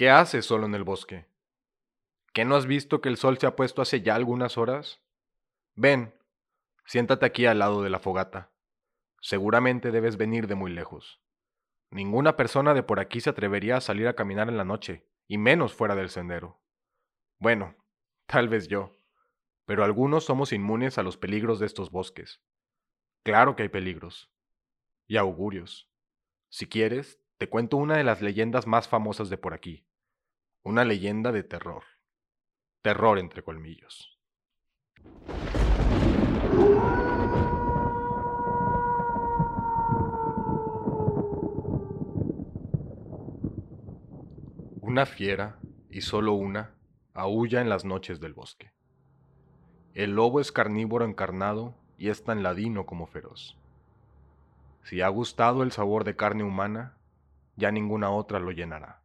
¿Qué haces solo en el bosque? ¿Qué no has visto que el sol se ha puesto hace ya algunas horas? Ven, siéntate aquí al lado de la fogata. Seguramente debes venir de muy lejos. Ninguna persona de por aquí se atrevería a salir a caminar en la noche, y menos fuera del sendero. Bueno, tal vez yo, pero algunos somos inmunes a los peligros de estos bosques. Claro que hay peligros. Y augurios. Si quieres, te cuento una de las leyendas más famosas de por aquí. Una leyenda de terror. Terror entre colmillos. Una fiera, y solo una, aúlla en las noches del bosque. El lobo es carnívoro encarnado y es tan ladino como feroz. Si ha gustado el sabor de carne humana, ya ninguna otra lo llenará.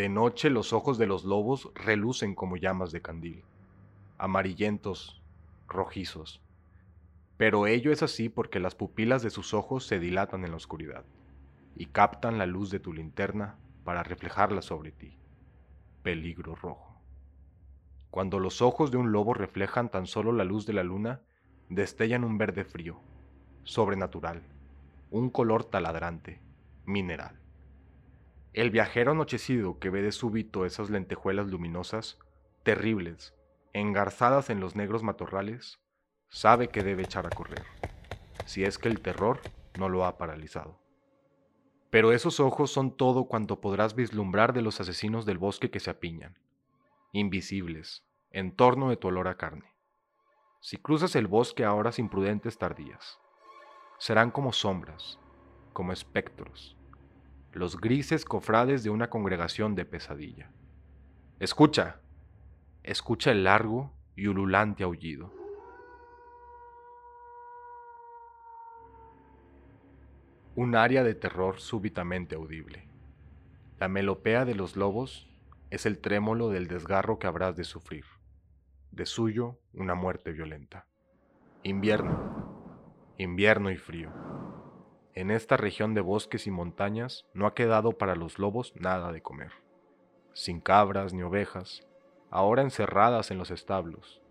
De noche los ojos de los lobos relucen como llamas de candil, amarillentos, rojizos. Pero ello es así porque las pupilas de sus ojos se dilatan en la oscuridad y captan la luz de tu linterna para reflejarla sobre ti. Peligro rojo. Cuando los ojos de un lobo reflejan tan solo la luz de la luna, destellan un verde frío, sobrenatural, un color taladrante, mineral. El viajero anochecido que ve de súbito esas lentejuelas luminosas, terribles, engarzadas en los negros matorrales, sabe que debe echar a correr, si es que el terror no lo ha paralizado. Pero esos ojos son todo cuanto podrás vislumbrar de los asesinos del bosque que se apiñan, invisibles, en torno de tu olor a carne. Si cruzas el bosque a horas imprudentes tardías, serán como sombras, como espectros, los grises cofrades de una congregación de pesadilla. Escucha, escucha el largo y ululante aullido. un área de terror súbitamente audible. La melopea de los lobos es el trémolo del desgarro que habrás de sufrir. De suyo, una muerte violenta. Invierno, invierno y frío. En esta región de bosques y montañas no ha quedado para los lobos nada de comer. Sin cabras ni ovejas, ahora encerradas en los establos,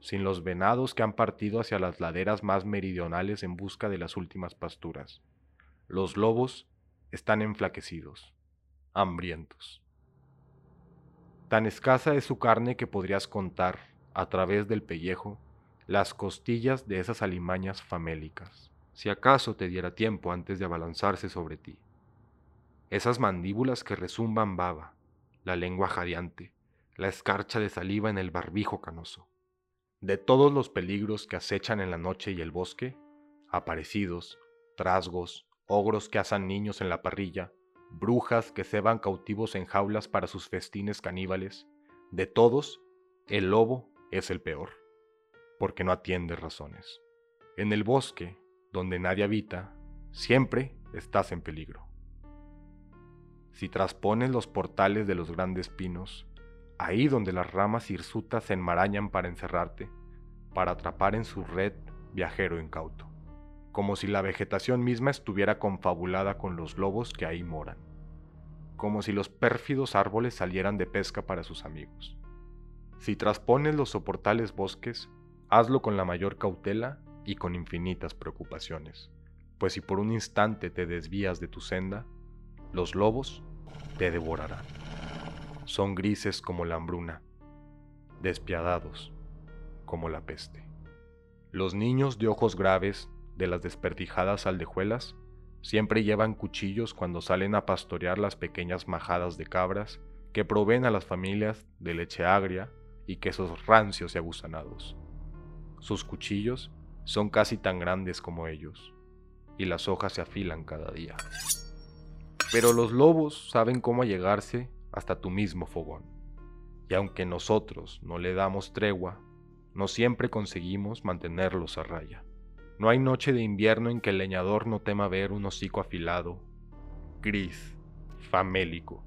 sin los venados que han partido hacia las laderas más meridionales en busca de las últimas pasturas los lobos están enflaquecidos, hambrientos. Tan escasa es su carne que podrías contar, a través del pellejo, las costillas de esas alimañas famélicas, si acaso te diera tiempo antes de abalanzarse sobre ti. Esas mandíbulas que resumban baba, la lengua jadeante, la escarcha de saliva en el barbijo canoso. De todos los peligros que acechan en la noche y el bosque, aparecidos, trasgos, ogros que asan niños en la parrilla, brujas que ceban cautivos en jaulas para sus festines caníbales, de todos, el lobo es el peor, porque no atiende razones. En el bosque, donde nadie habita, siempre estás en peligro. Si traspones los portales de los grandes pinos, ahí donde las ramas hirsutas se enmarañan para encerrarte, para atrapar en su red viajero incauto como si la vegetación misma estuviera confabulada con los lobos que ahí moran, como si los pérfidos árboles salieran de pesca para sus amigos. Si traspones los soportales bosques, hazlo con la mayor cautela y con infinitas preocupaciones, pues si por un instante te desvías de tu senda, los lobos te devorarán. Son grises como la hambruna, despiadados como la peste. Los niños de ojos graves de las desperdijadas aldejuelas siempre llevan cuchillos cuando salen a pastorear las pequeñas majadas de cabras que proveen a las familias de leche agria y quesos rancios y agusanados. Sus cuchillos son casi tan grandes como ellos, y las hojas se afilan cada día. Pero los lobos saben cómo llegarse hasta tu mismo fogón, y aunque nosotros no le damos tregua, no siempre conseguimos mantenerlos a raya. No hay noche de invierno en que el leñador no tema ver un hocico afilado, gris, famélico,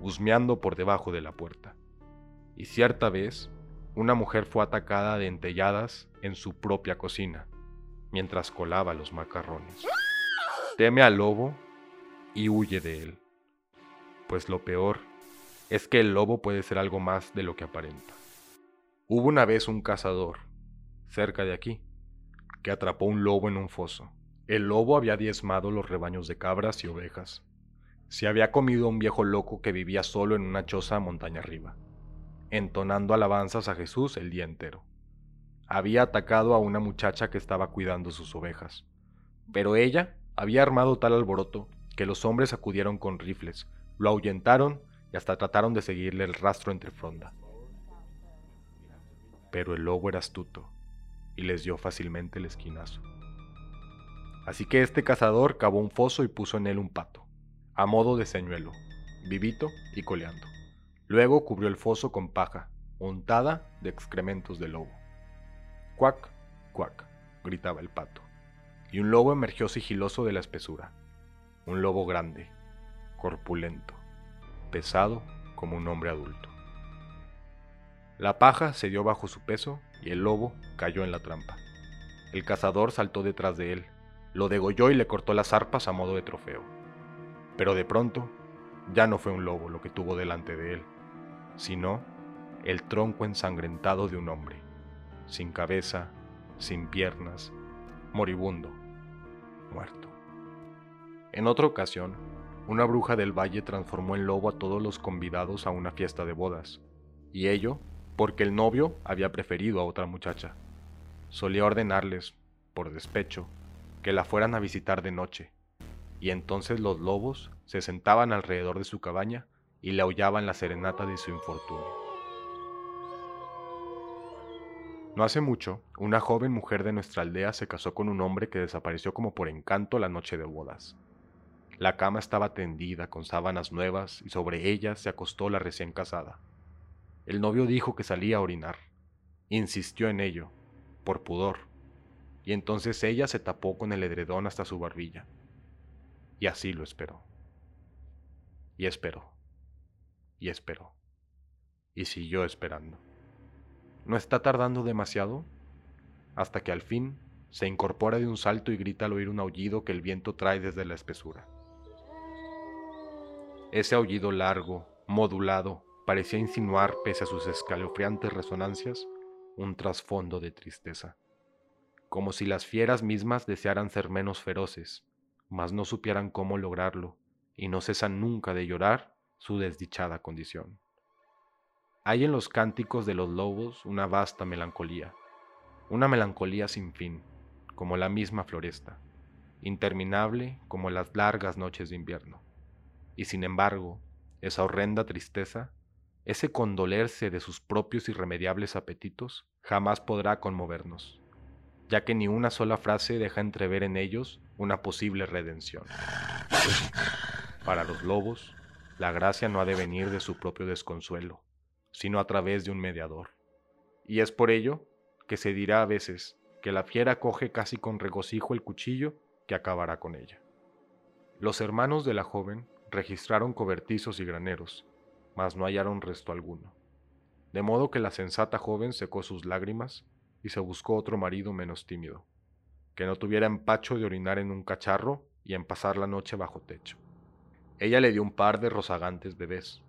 husmeando por debajo de la puerta. Y cierta vez, una mujer fue atacada de entelladas en su propia cocina, mientras colaba los macarrones. Teme al lobo y huye de él, Pues lo peor es que el lobo puede ser algo más de lo que aparenta. Hubo una vez un cazador, cerca de aquí, que atrapó un lobo en un foso. El lobo había diezmado los rebaños de cabras y ovejas. Se había comido a un viejo loco que vivía solo en una choza montaña arriba, entonando alabanzas a Jesús el día entero. Había atacado a una muchacha que estaba cuidando sus ovejas, pero ella había armado tal alboroto que los hombres acudieron con rifles, lo ahuyentaron y hasta trataron de seguirle el rastro entre fronda. Pero el lobo era astuto y les dio fácilmente el esquinazo. Así que este cazador cavó un foso y puso en él un pato, a modo de señuelo, vivito y coleando. Luego cubrió el foso con paja, untada de excrementos de lobo. Cuac, cuac, gritaba el pato, y un lobo emergió sigiloso de la espesura. Un lobo grande, corpulento, pesado como un hombre adulto. La paja se dio bajo su peso y el lobo cayó en la trampa. El cazador saltó detrás de él, lo degolló y le cortó las arpas a modo de trofeo. Pero de pronto, ya no fue un lobo lo que tuvo delante de él, sino el tronco ensangrentado de un hombre, sin cabeza, sin piernas, moribundo, muerto. En otra ocasión, una bruja del valle transformó en lobo a todos los convidados a una fiesta de bodas, y ello porque el novio había preferido a otra muchacha. Solía ordenarles, por despecho, que la fueran a visitar de noche, y entonces los lobos se sentaban alrededor de su cabaña y le aullaban la serenata de su infortunio. No hace mucho, una joven mujer de nuestra aldea se casó con un hombre que desapareció como por encanto la noche de bodas. La cama estaba tendida con sábanas nuevas y sobre ellas se acostó la recién casada. El novio dijo que salía a orinar. Insistió en ello, por pudor, y entonces ella se tapó con el edredón hasta su barbilla. Y así lo esperó. Y esperó. Y esperó. Y siguió esperando. ¿No está tardando demasiado? Hasta que al fin se incorpora de un salto y grita al oír un aullido que el viento trae desde la espesura. Ese aullido largo, modulado, parecía insinuar, pese a sus escalofriantes resonancias, un trasfondo de tristeza, como si las fieras mismas desearan ser menos feroces, mas no supieran cómo lograrlo, y no cesan nunca de llorar su desdichada condición. Hay en los cánticos de los lobos una vasta melancolía, una melancolía sin fin, como la misma floresta, interminable como las largas noches de invierno y sin embargo, esa horrenda tristeza, ese condolerse de sus propios irremediables apetitos, jamás podrá conmovernos, ya que ni una sola frase deja entrever en ellos una posible redención. Para los lobos, la gracia no ha de venir de su propio desconsuelo, sino a través de un mediador. Y es por ello que se dirá a veces que la fiera coge casi con regocijo el cuchillo que acabará con ella. Los hermanos de la joven registraron cobertizos y graneros, mas no hallaron resto alguno. De modo que la sensata joven secó sus lágrimas y se buscó otro marido menos tímido, que no tuviera empacho de orinar en un cacharro y en pasar la noche bajo techo. Ella le dio un par de rozagantes bebés,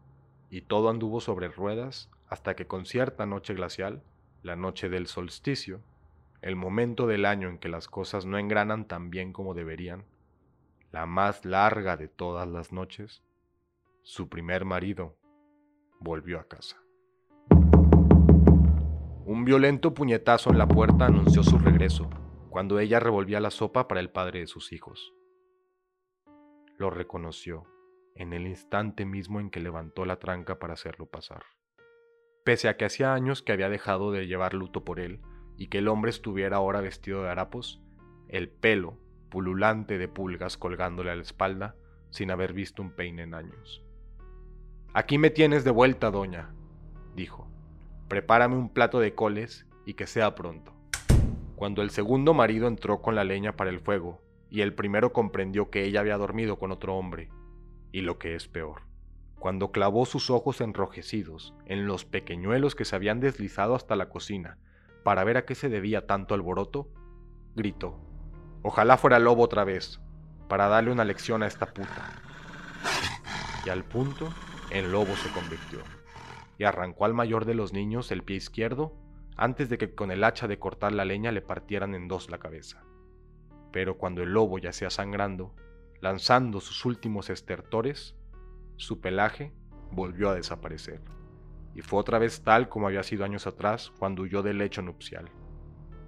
y todo anduvo sobre ruedas hasta que con cierta noche glacial, la noche del solsticio, el momento del año en que las cosas no engranan tan bien como deberían, la más larga de todas las noches, su primer marido volvió a casa. Un violento puñetazo en la puerta anunció su regreso, cuando ella revolvía la sopa para el padre de sus hijos. Lo reconoció en el instante mismo en que levantó la tranca para hacerlo pasar. Pese a que hacía años que había dejado de llevar luto por él y que el hombre estuviera ahora vestido de harapos, el pelo pululante de pulgas colgándole a la espalda sin haber visto un peine en años. Aquí me tienes de vuelta, doña, dijo. Prepárame un plato de coles y que sea pronto. Cuando el segundo marido entró con la leña para el fuego, y el primero comprendió que ella había dormido con otro hombre, y lo que es peor, cuando clavó sus ojos enrojecidos en los pequeñuelos que se habían deslizado hasta la cocina para ver a qué se debía tanto alboroto, gritó. Ojalá fuera lobo otra vez, para darle una lección a esta puta. y al punto en lobo se convirtió, y arrancó al mayor de los niños el pie izquierdo antes de que con el hacha de cortar la leña le partieran en dos la cabeza. Pero cuando el lobo yacía sangrando, lanzando sus últimos estertores, su pelaje volvió a desaparecer, y fue otra vez tal como había sido años atrás cuando huyó del lecho nupcial.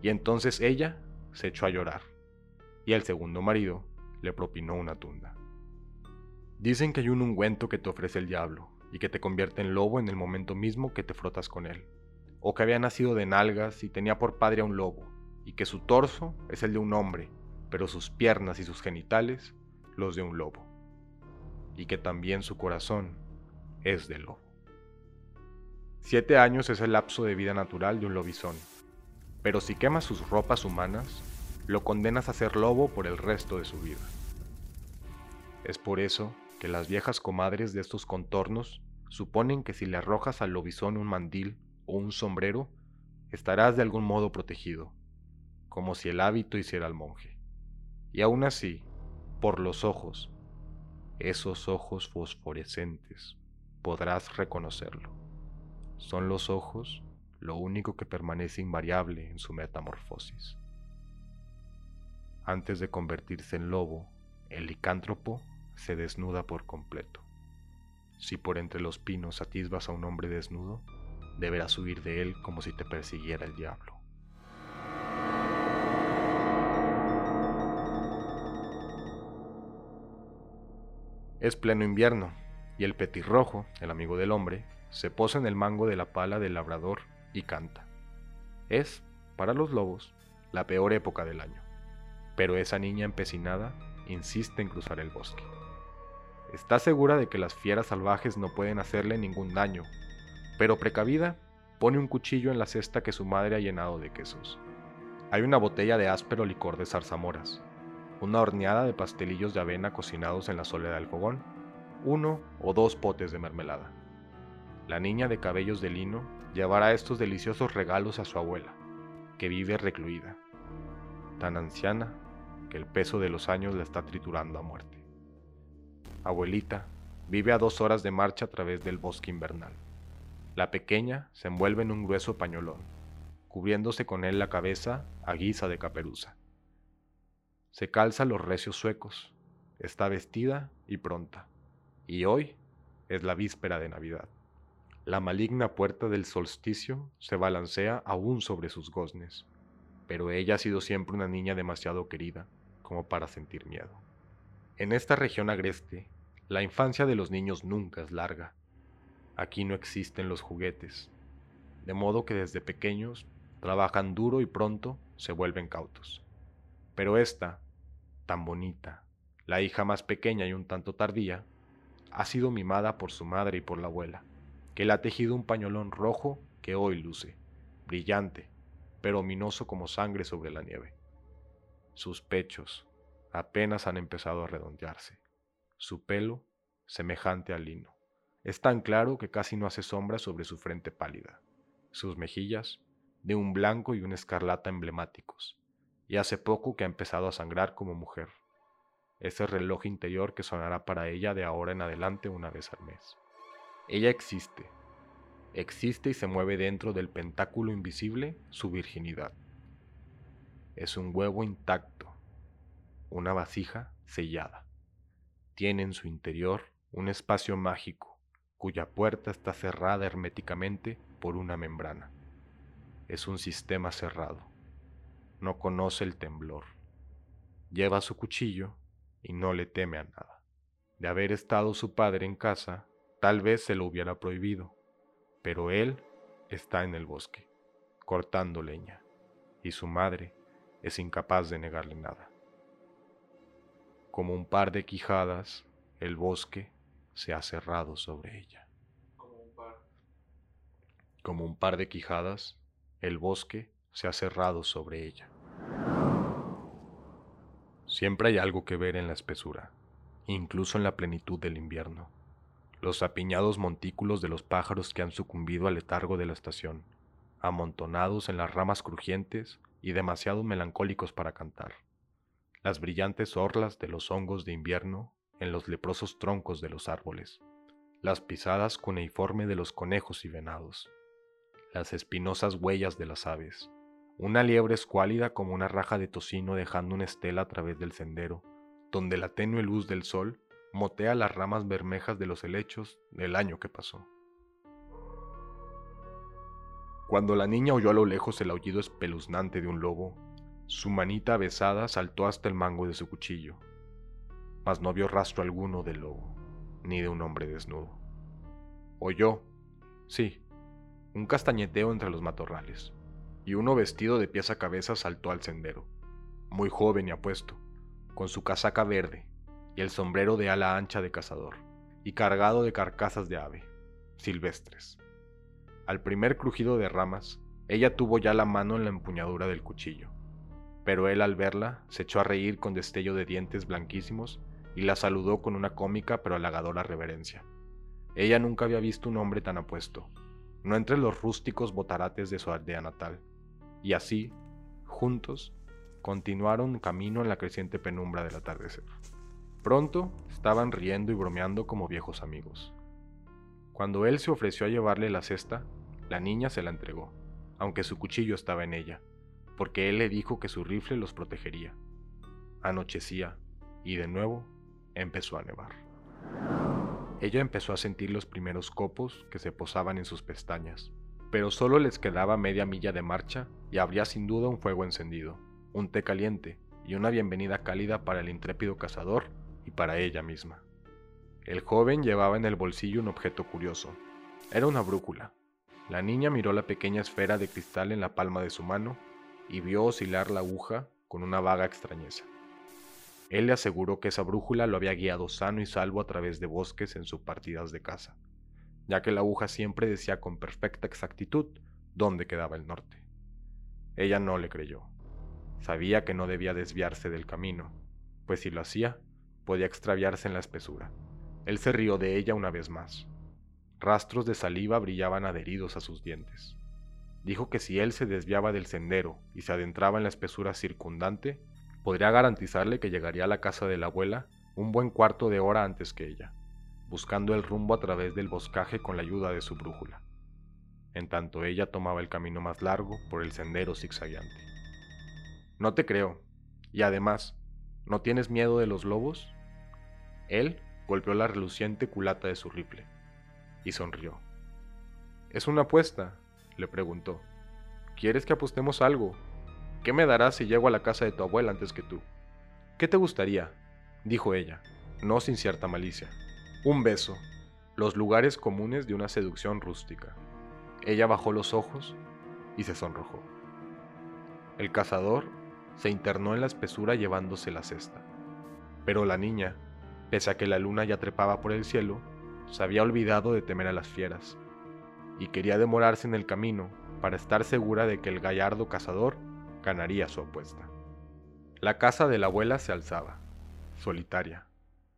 Y entonces ella se echó a llorar, y el segundo marido le propinó una tunda. Dicen que hay un ungüento que te ofrece el diablo, y que te convierte en lobo en el momento mismo que te frotas con él, o que había nacido de nalgas y tenía por padre a un lobo, y que su torso es el de un hombre, pero sus piernas y sus genitales los de un lobo, y que también su corazón es de lobo. Siete años es el lapso de vida natural de un lobizón, pero si quemas sus ropas humanas, lo condenas a ser lobo por el resto de su vida. Es por eso que las viejas comadres de estos contornos suponen que si le arrojas al lobizón un mandil o un sombrero, estarás de algún modo protegido, como si el hábito hiciera al monje. Y aún así, por los ojos, esos ojos fosforescentes, podrás reconocerlo. Son los ojos lo único que permanece invariable en su metamorfosis. Antes de convertirse en lobo, el licántropo se desnuda por completo. Si por entre los pinos atisbas a un hombre desnudo, deberás huir de él como si te persiguiera el diablo. Es pleno invierno, y el petirrojo, el amigo del hombre, se posa en el mango de la pala del labrador y canta. Es, para los lobos, la peor época del año, pero esa niña empecinada insiste en cruzar el bosque. Está segura de que las fieras salvajes no pueden hacerle ningún daño, pero precavida, pone un cuchillo en la cesta que su madre ha llenado de quesos. Hay una botella de áspero licor de zarzamoras, una horneada de pastelillos de avena cocinados en la soledad del fogón, uno o dos potes de mermelada. La niña de cabellos de lino llevará estos deliciosos regalos a su abuela, que vive recluida, tan anciana que el peso de los años la está triturando a muerte. Abuelita, vive a dos horas de marcha a través del bosque invernal. La pequeña se envuelve en un grueso pañolón, cubriéndose con él la cabeza a guisa de caperuza. Se calza los recios suecos, está vestida y pronta, y hoy es la víspera de Navidad. La maligna puerta del solsticio se balancea aún sobre sus goznes, pero ella ha sido siempre una niña demasiado querida como para sentir miedo. En esta región agreste, la infancia de los niños nunca es larga. Aquí no existen los juguetes, de modo que desde pequeños trabajan duro y pronto se vuelven cautos. Pero esta, tan bonita, la hija más pequeña y un tanto tardía, ha sido mimada por su madre y por la abuela, que le ha tejido un pañolón rojo que hoy luce, brillante, pero ominoso como sangre sobre la nieve. Sus pechos apenas han empezado a redondearse, su pelo semejante al lino. Es tan claro que casi no hace sombra sobre su frente pálida, sus mejillas de un blanco y un escarlata emblemáticos, y hace poco que ha empezado a sangrar como mujer. Ese reloj interior que sonará para ella de ahora en adelante una vez al mes. Ella existe, existe y se mueve dentro del pentáculo invisible su virginidad. Es un huevo intacto, una vasija sellada. Tiene en su interior un espacio mágico cuya puerta está cerrada herméticamente por una membrana. Es un sistema cerrado no conoce el temblor. Lleva su cuchillo y no le teme a nada. De haber estado su padre en casa, tal vez se lo hubiera prohibido, pero él está en el bosque, cortando leña, y su madre es incapaz de negarle nada. Como un par de quijadas, el bosque se ha cerrado sobre ella. Como un par de quijadas, el bosque se ha cerrado sobre ella. Siempre hay algo que ver en la espesura, incluso en la plenitud del invierno. Los apiñados montículos de los pájaros que han sucumbido al letargo de la estación, amontonados en las ramas crujientes y demasiado melancólicos para cantar. Las brillantes orlas de los hongos de invierno en los leprosos troncos de los árboles, las pisadas cuneiforme de los conejos y venados, las espinosas huellas de las aves, una liebre escuálida como una raja de tocino dejando una estela a través del sendero, donde la tenue luz del sol motea las ramas bermejas de los helechos del año que pasó. Cuando la niña oyó a lo lejos el aullido espeluznante de un lobo, su manita besada saltó hasta el mango de su cuchillo, mas no vio rastro alguno del lobo, ni de un hombre desnudo. Oyó, sí, un castañeteo entre los matorrales, y uno vestido de pies a cabeza saltó al sendero, muy joven y apuesto, con su casaca verde y el sombrero de ala ancha de cazador, y cargado de carcasas de ave, silvestres. Al primer crujido de ramas, ella tuvo ya la mano en la empuñadura del cuchillo, pero él al verla se echó a reír con destello de dientes blanquísimos y la saludó con una cómica pero halagadora reverencia. Ella nunca había visto un hombre tan apuesto, no entre los rústicos botarates de su aldea natal, y así, juntos, continuaron camino en la creciente penumbra del atardecer. Pronto estaban riendo y bromeando como viejos amigos. Cuando él se ofreció a llevarle la cesta, la niña se la entregó, aunque su cuchillo estaba en ella, porque él le dijo que su rifle los protegería. Anochecía, y de nuevo empezó a nevar. Ella empezó a sentir los primeros copos que se posaban en sus pestañas, pero solo les quedaba media milla de marcha y habría sin duda un fuego encendido, un té caliente y una bienvenida cálida para el intrépido cazador y para ella misma. El joven llevaba en el bolsillo un objeto curioso. Era una brújula. La niña miró la pequeña esfera de cristal en la palma de su mano y vio oscilar la aguja con una vaga extrañeza. Él le aseguró que esa brújula lo había guiado sano y salvo a través de bosques en sus partidas de caza, ya que la aguja siempre decía con perfecta exactitud dónde quedaba el norte. Ella no le creyó. Sabía que no debía desviarse del camino, pues si lo hacía, podía extraviarse en la espesura. Él se rió de ella una vez más. Rastros de saliva brillaban adheridos a sus dientes. Dijo que si él se desviaba del sendero y se adentraba en la espesura circundante, podría garantizarle que llegaría a la casa de la abuela un buen cuarto de hora antes que ella, buscando el rumbo a través del boscaje con la ayuda de su brújula, en tanto ella tomaba el camino más largo por el sendero zigzagueante. No te creo, y además, ¿no tienes miedo de los lobos? Él golpeó la reluciente culata de su rifle y sonrió. ¿Es una apuesta? le preguntó. ¿Quieres que apostemos algo? ¿Qué me darás si llego a la casa de tu abuela antes que tú? ¿Qué te gustaría? dijo ella, no sin cierta malicia. Un beso, los lugares comunes de una seducción rústica. Ella bajó los ojos y se sonrojó. El cazador se internó en la espesura llevándose la cesta, pero la niña, pese a que la luna ya trepaba por el cielo, se había olvidado de temer a las fieras y quería demorarse en el camino para estar segura de que el gallardo cazador ganaría su apuesta. La casa de la abuela se alzaba, solitaria,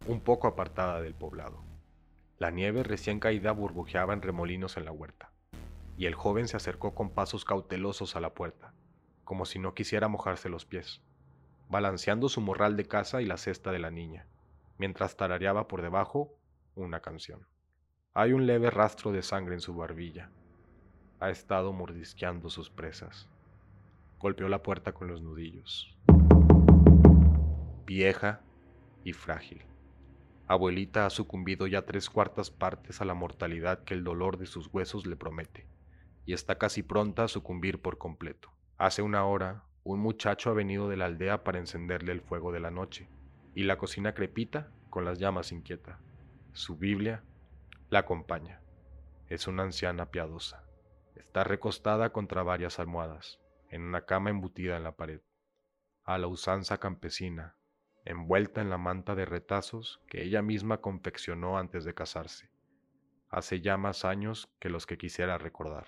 un poco apartada del poblado. La nieve recién caída burbujeaba en remolinos en la huerta, y el joven se acercó con pasos cautelosos a la puerta, como si no quisiera mojarse los pies, balanceando su morral de casa y la cesta de la niña, mientras tarareaba por debajo una canción. Hay un leve rastro de sangre en su barbilla. Ha estado mordisqueando sus presas. Golpeó la puerta con los nudillos. Vieja y frágil. Abuelita ha sucumbido ya tres cuartas partes a la mortalidad que el dolor de sus huesos le promete, y está casi pronta a sucumbir por completo. Hace una hora, un muchacho ha venido de la aldea para encenderle el fuego de la noche, y la cocina crepita con las llamas inquieta. Su Biblia la acompaña. Es una anciana piadosa. Está recostada contra varias almohadas, en una cama embutida en la pared, a la usanza campesina, envuelta en la manta de retazos que ella misma confeccionó antes de casarse. Hace ya más años que los que quisiera recordar.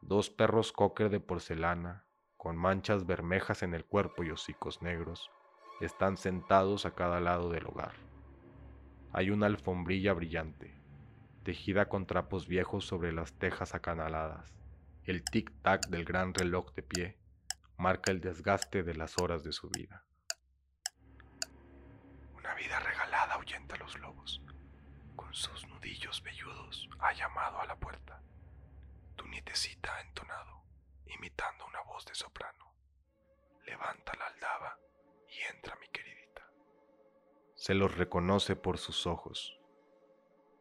Dos perros cocker de porcelana, con manchas bermejas en el cuerpo y hocicos negros, están sentados a cada lado del hogar. Hay una alfombrilla brillante, tejida con trapos viejos sobre las tejas acanaladas. El tic-tac del gran reloj de pie marca el desgaste de las horas de su vida. Vida regalada ahuyenta a los lobos. Con sus nudillos velludos ha llamado a la puerta. Tu nietecita ha entonado, imitando una voz de soprano. Levanta la aldaba y entra mi queridita. Se los reconoce por sus ojos,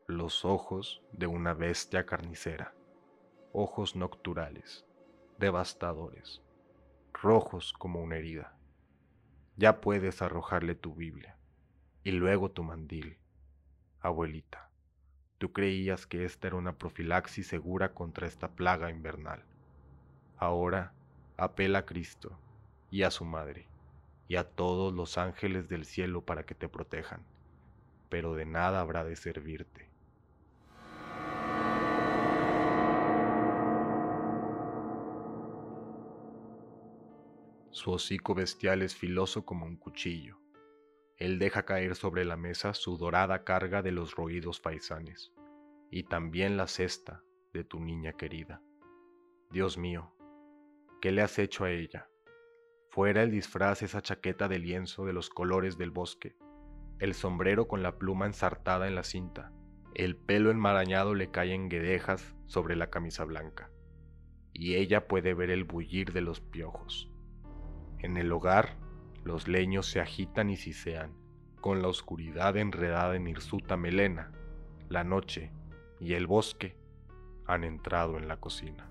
los ojos de una bestia carnicera, ojos nocturales, devastadores, rojos como una herida. Ya puedes arrojarle tu Biblia y luego tu mandil. Abuelita, tú creías que esta era una profilaxis segura contra esta plaga invernal. Ahora apela a Cristo y a su Madre y a todos los ángeles del cielo para que te protejan, pero de nada habrá de servirte. Su hocico bestial es filoso como un cuchillo. Él deja caer sobre la mesa su dorada carga de los roídos faisanes, y también la cesta de tu niña querida. Dios mío, ¿qué le has hecho a ella? Fuera el disfraz esa chaqueta de lienzo de los colores del bosque, el sombrero con la pluma ensartada en la cinta, el pelo enmarañado le cae en guedejas sobre la camisa blanca, y ella puede ver el bullir de los piojos en el hogar, los leños se agitan y sisean, con la oscuridad enredada en hirsuta melena. La noche y el bosque han entrado en la cocina.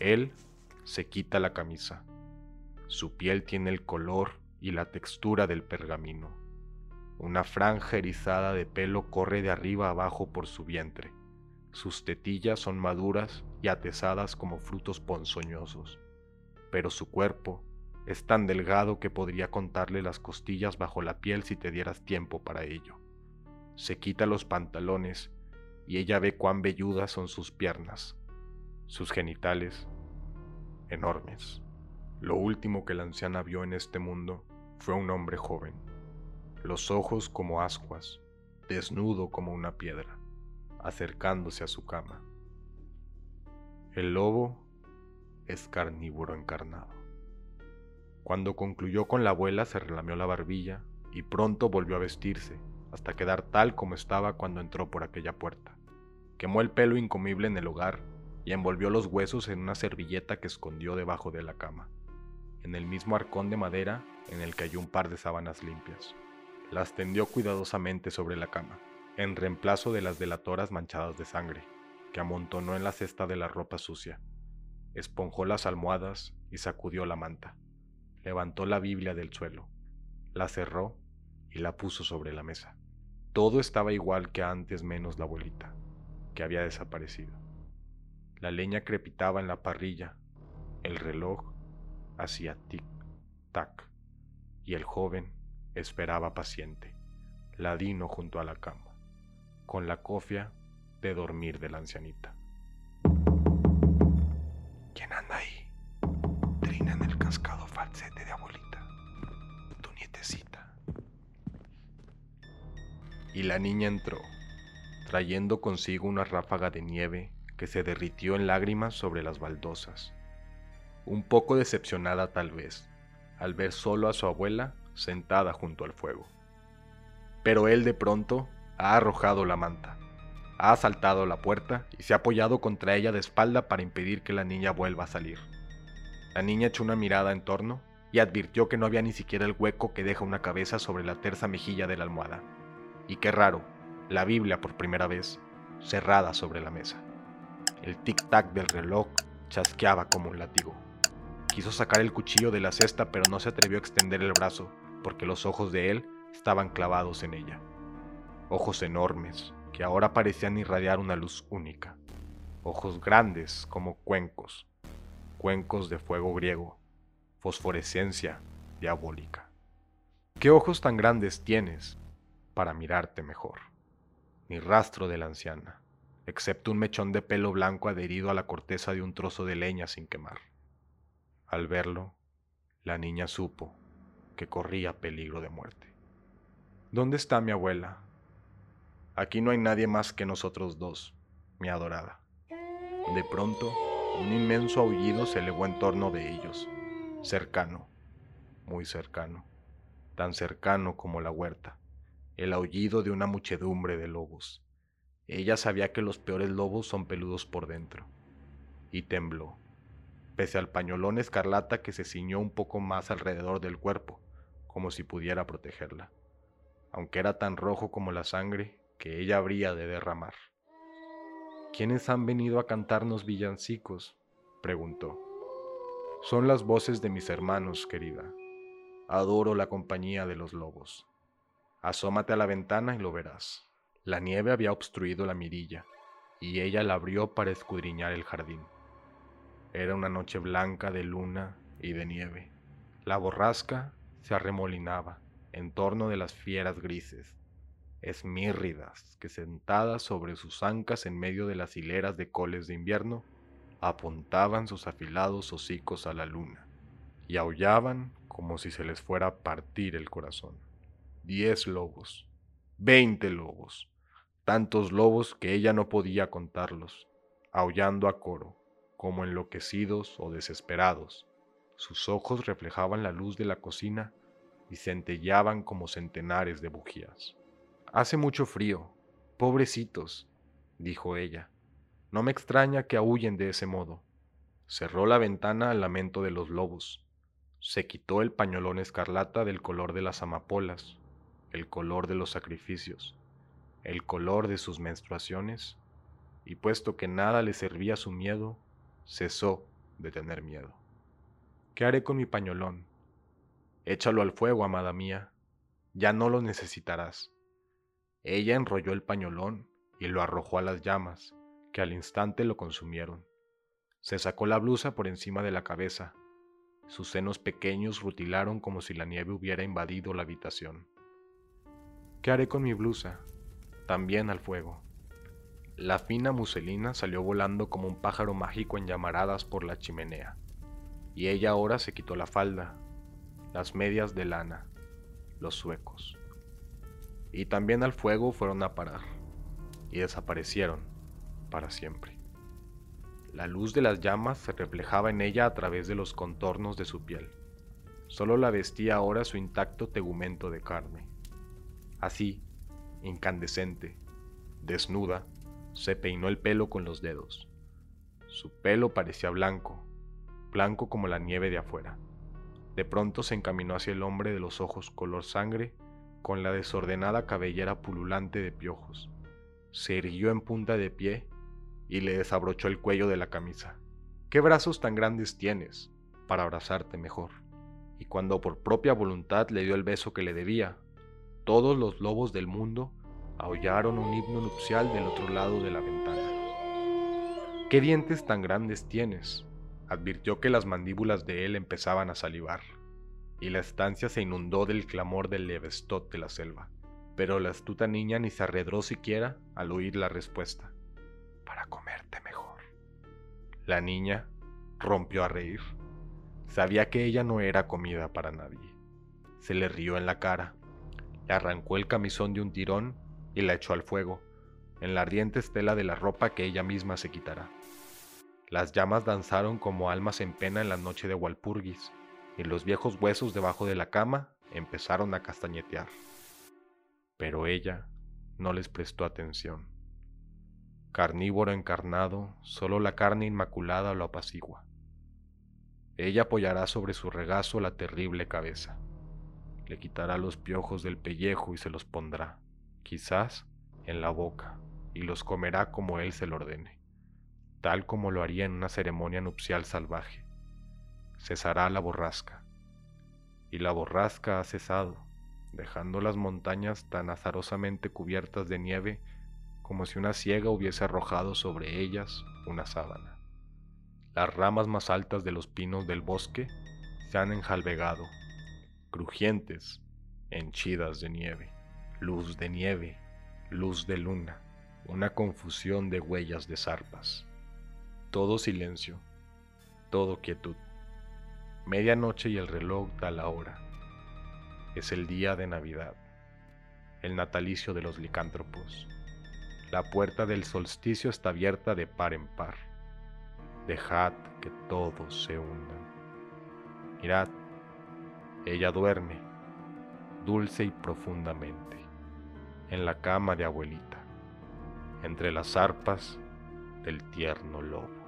Él se quita la camisa. Su piel tiene el color y la textura del pergamino. Una franja erizada de pelo corre de arriba abajo por su vientre. Sus tetillas son maduras y atesadas como frutos ponzoñosos, pero su cuerpo es tan delgado que podría contarle las costillas bajo la piel si te dieras tiempo para ello. Se quita los pantalones y ella ve cuán velludas son sus piernas, sus genitales enormes. Lo último que la anciana vio en este mundo fue un hombre joven, los ojos como ascuas, desnudo como una piedra acercándose a su cama. El lobo es carnívoro encarnado. Cuando concluyó con la abuela se relamió la barbilla y pronto volvió a vestirse, hasta quedar tal como estaba cuando entró por aquella puerta. Quemó el pelo incomible en el hogar y envolvió los huesos en una servilleta que escondió debajo de la cama, en el mismo arcón de madera en el que halló un par de sábanas limpias. Las tendió cuidadosamente sobre la cama en reemplazo de las delatoras manchadas de sangre, que amontonó en la cesta de la ropa sucia. Esponjó las almohadas y sacudió la manta. Levantó la Biblia del suelo, la cerró y la puso sobre la mesa. Todo estaba igual que antes menos la abuelita, que había desaparecido. La leña crepitaba en la parrilla, el reloj hacía tic-tac y el joven esperaba paciente, ladino junto a la cama con la cofia de dormir de la ancianita. ¿Quién anda ahí? Trina en el cascado falsete de abuelita, tu nietecita. Y la niña entró, trayendo consigo una ráfaga de nieve que se derritió en lágrimas sobre las baldosas. Un poco decepcionada tal vez, al ver solo a su abuela sentada junto al fuego. Pero él de pronto ha arrojado la manta, ha asaltado la puerta y se ha apoyado contra ella de espalda para impedir que la niña vuelva a salir. La niña echó una mirada en torno y advirtió que no había ni siquiera el hueco que deja una cabeza sobre la terza mejilla de la almohada. Y qué raro, la Biblia por primera vez, cerrada sobre la mesa. El tic-tac del reloj chasqueaba como un látigo. Quiso sacar el cuchillo de la cesta, pero no se atrevió a extender el brazo, porque los ojos de él estaban clavados en ella ojos enormes que ahora parecían irradiar una luz única, ojos grandes como cuencos, cuencos de fuego griego, fosforescencia diabólica. ¿Qué ojos tan grandes tienes para mirarte mejor? Ni rastro de la anciana, excepto un mechón de pelo blanco adherido a la corteza de un trozo de leña sin quemar. Al verlo, la niña supo que corría peligro de muerte. ¿Dónde está mi abuela? Aquí no hay nadie más que nosotros dos, mi adorada. De pronto, un inmenso aullido se elevó en torno de ellos, cercano, muy cercano, tan cercano como la huerta, el aullido de una muchedumbre de lobos. Ella sabía que los peores lobos son peludos por dentro, y tembló, pese al pañolón escarlata que se ciñó un poco más alrededor del cuerpo, como si pudiera protegerla, aunque era tan rojo como la sangre que ella habría de derramar. ¿Quiénes han venido a cantarnos villancicos? preguntó. Son las voces de mis hermanos, querida. Adoro la compañía de los lobos. Asómate a la ventana y lo verás. La nieve había obstruido la mirilla, y ella la abrió para escudriñar el jardín. Era una noche blanca de luna y de nieve. La borrasca se arremolinaba en torno de las fieras grises, esmírridas que sentadas sobre sus ancas en medio de las hileras de coles de invierno, apuntaban sus afilados hocicos a la luna y aullaban como si se les fuera a partir el corazón. Diez lobos, veinte lobos, tantos lobos que ella no podía contarlos, aullando a coro, como enloquecidos o desesperados. Sus ojos reflejaban la luz de la cocina y centellaban como centenares de bujías. Hace mucho frío, pobrecitos, dijo ella. No me extraña que aúllen de ese modo. Cerró la ventana al lamento de los lobos. Se quitó el pañolón escarlata del color de las amapolas, el color de los sacrificios, el color de sus menstruaciones, y puesto que nada le servía su miedo, cesó de tener miedo. ¿Qué haré con mi pañolón? Échalo al fuego, amada mía, ya no lo necesitarás. Ella enrolló el pañolón y lo arrojó a las llamas, que al instante lo consumieron. Se sacó la blusa por encima de la cabeza. Sus senos pequeños rutilaron como si la nieve hubiera invadido la habitación. ¿Qué haré con mi blusa? También al fuego. La fina muselina salió volando como un pájaro mágico en llamaradas por la chimenea, y ella ahora se quitó la falda, las medias de lana, los suecos y también al fuego fueron a parar, y desaparecieron para siempre. La luz de las llamas se reflejaba en ella a través de los contornos de su piel. Solo la vestía ahora su intacto tegumento de carne. Así, incandescente, desnuda, se peinó el pelo con los dedos. Su pelo parecía blanco, blanco como la nieve de afuera. De pronto se encaminó hacia el hombre de los ojos color sangre con la desordenada cabellera pululante de piojos. Se irguió en punta de pie y le desabrochó el cuello de la camisa. ¿Qué brazos tan grandes tienes para abrazarte mejor? Y cuando por propia voluntad le dio el beso que le debía, todos los lobos del mundo aullaron un himno nupcial del otro lado de la ventana. ¿Qué dientes tan grandes tienes? Advirtió que las mandíbulas de él empezaban a salivar y la estancia se inundó del clamor del levestot de la selva. Pero la astuta niña ni se arredró siquiera al oír la respuesta. Para comerte mejor. La niña rompió a reír. Sabía que ella no era comida para nadie. Se le rió en la cara, le arrancó el camisón de un tirón y la echó al fuego, en la ardiente estela de la ropa que ella misma se quitará. Las llamas danzaron como almas en pena en la noche de Walpurgis, y los viejos huesos debajo de la cama empezaron a castañetear. Pero ella no les prestó atención. Carnívoro encarnado, solo la carne inmaculada lo apacigua. Ella apoyará sobre su regazo la terrible cabeza. Le quitará los piojos del pellejo y se los pondrá, quizás, en la boca, y los comerá como él se lo ordene, tal como lo haría en una ceremonia nupcial salvaje cesará la borrasca. Y la borrasca ha cesado, dejando las montañas tan azarosamente cubiertas de nieve como si una ciega hubiese arrojado sobre ellas una sábana. Las ramas más altas de los pinos del bosque se han enjalbegado, crujientes, henchidas de nieve, luz de nieve, luz de luna, una confusión de huellas de zarpas. Todo silencio, todo quietud. Medianoche y el reloj da la hora. Es el día de Navidad, el natalicio de los licántropos. La puerta del solsticio está abierta de par en par. Dejad que todos se hundan. Mirad, ella duerme, dulce y profundamente, en la cama de abuelita, entre las arpas del tierno lobo.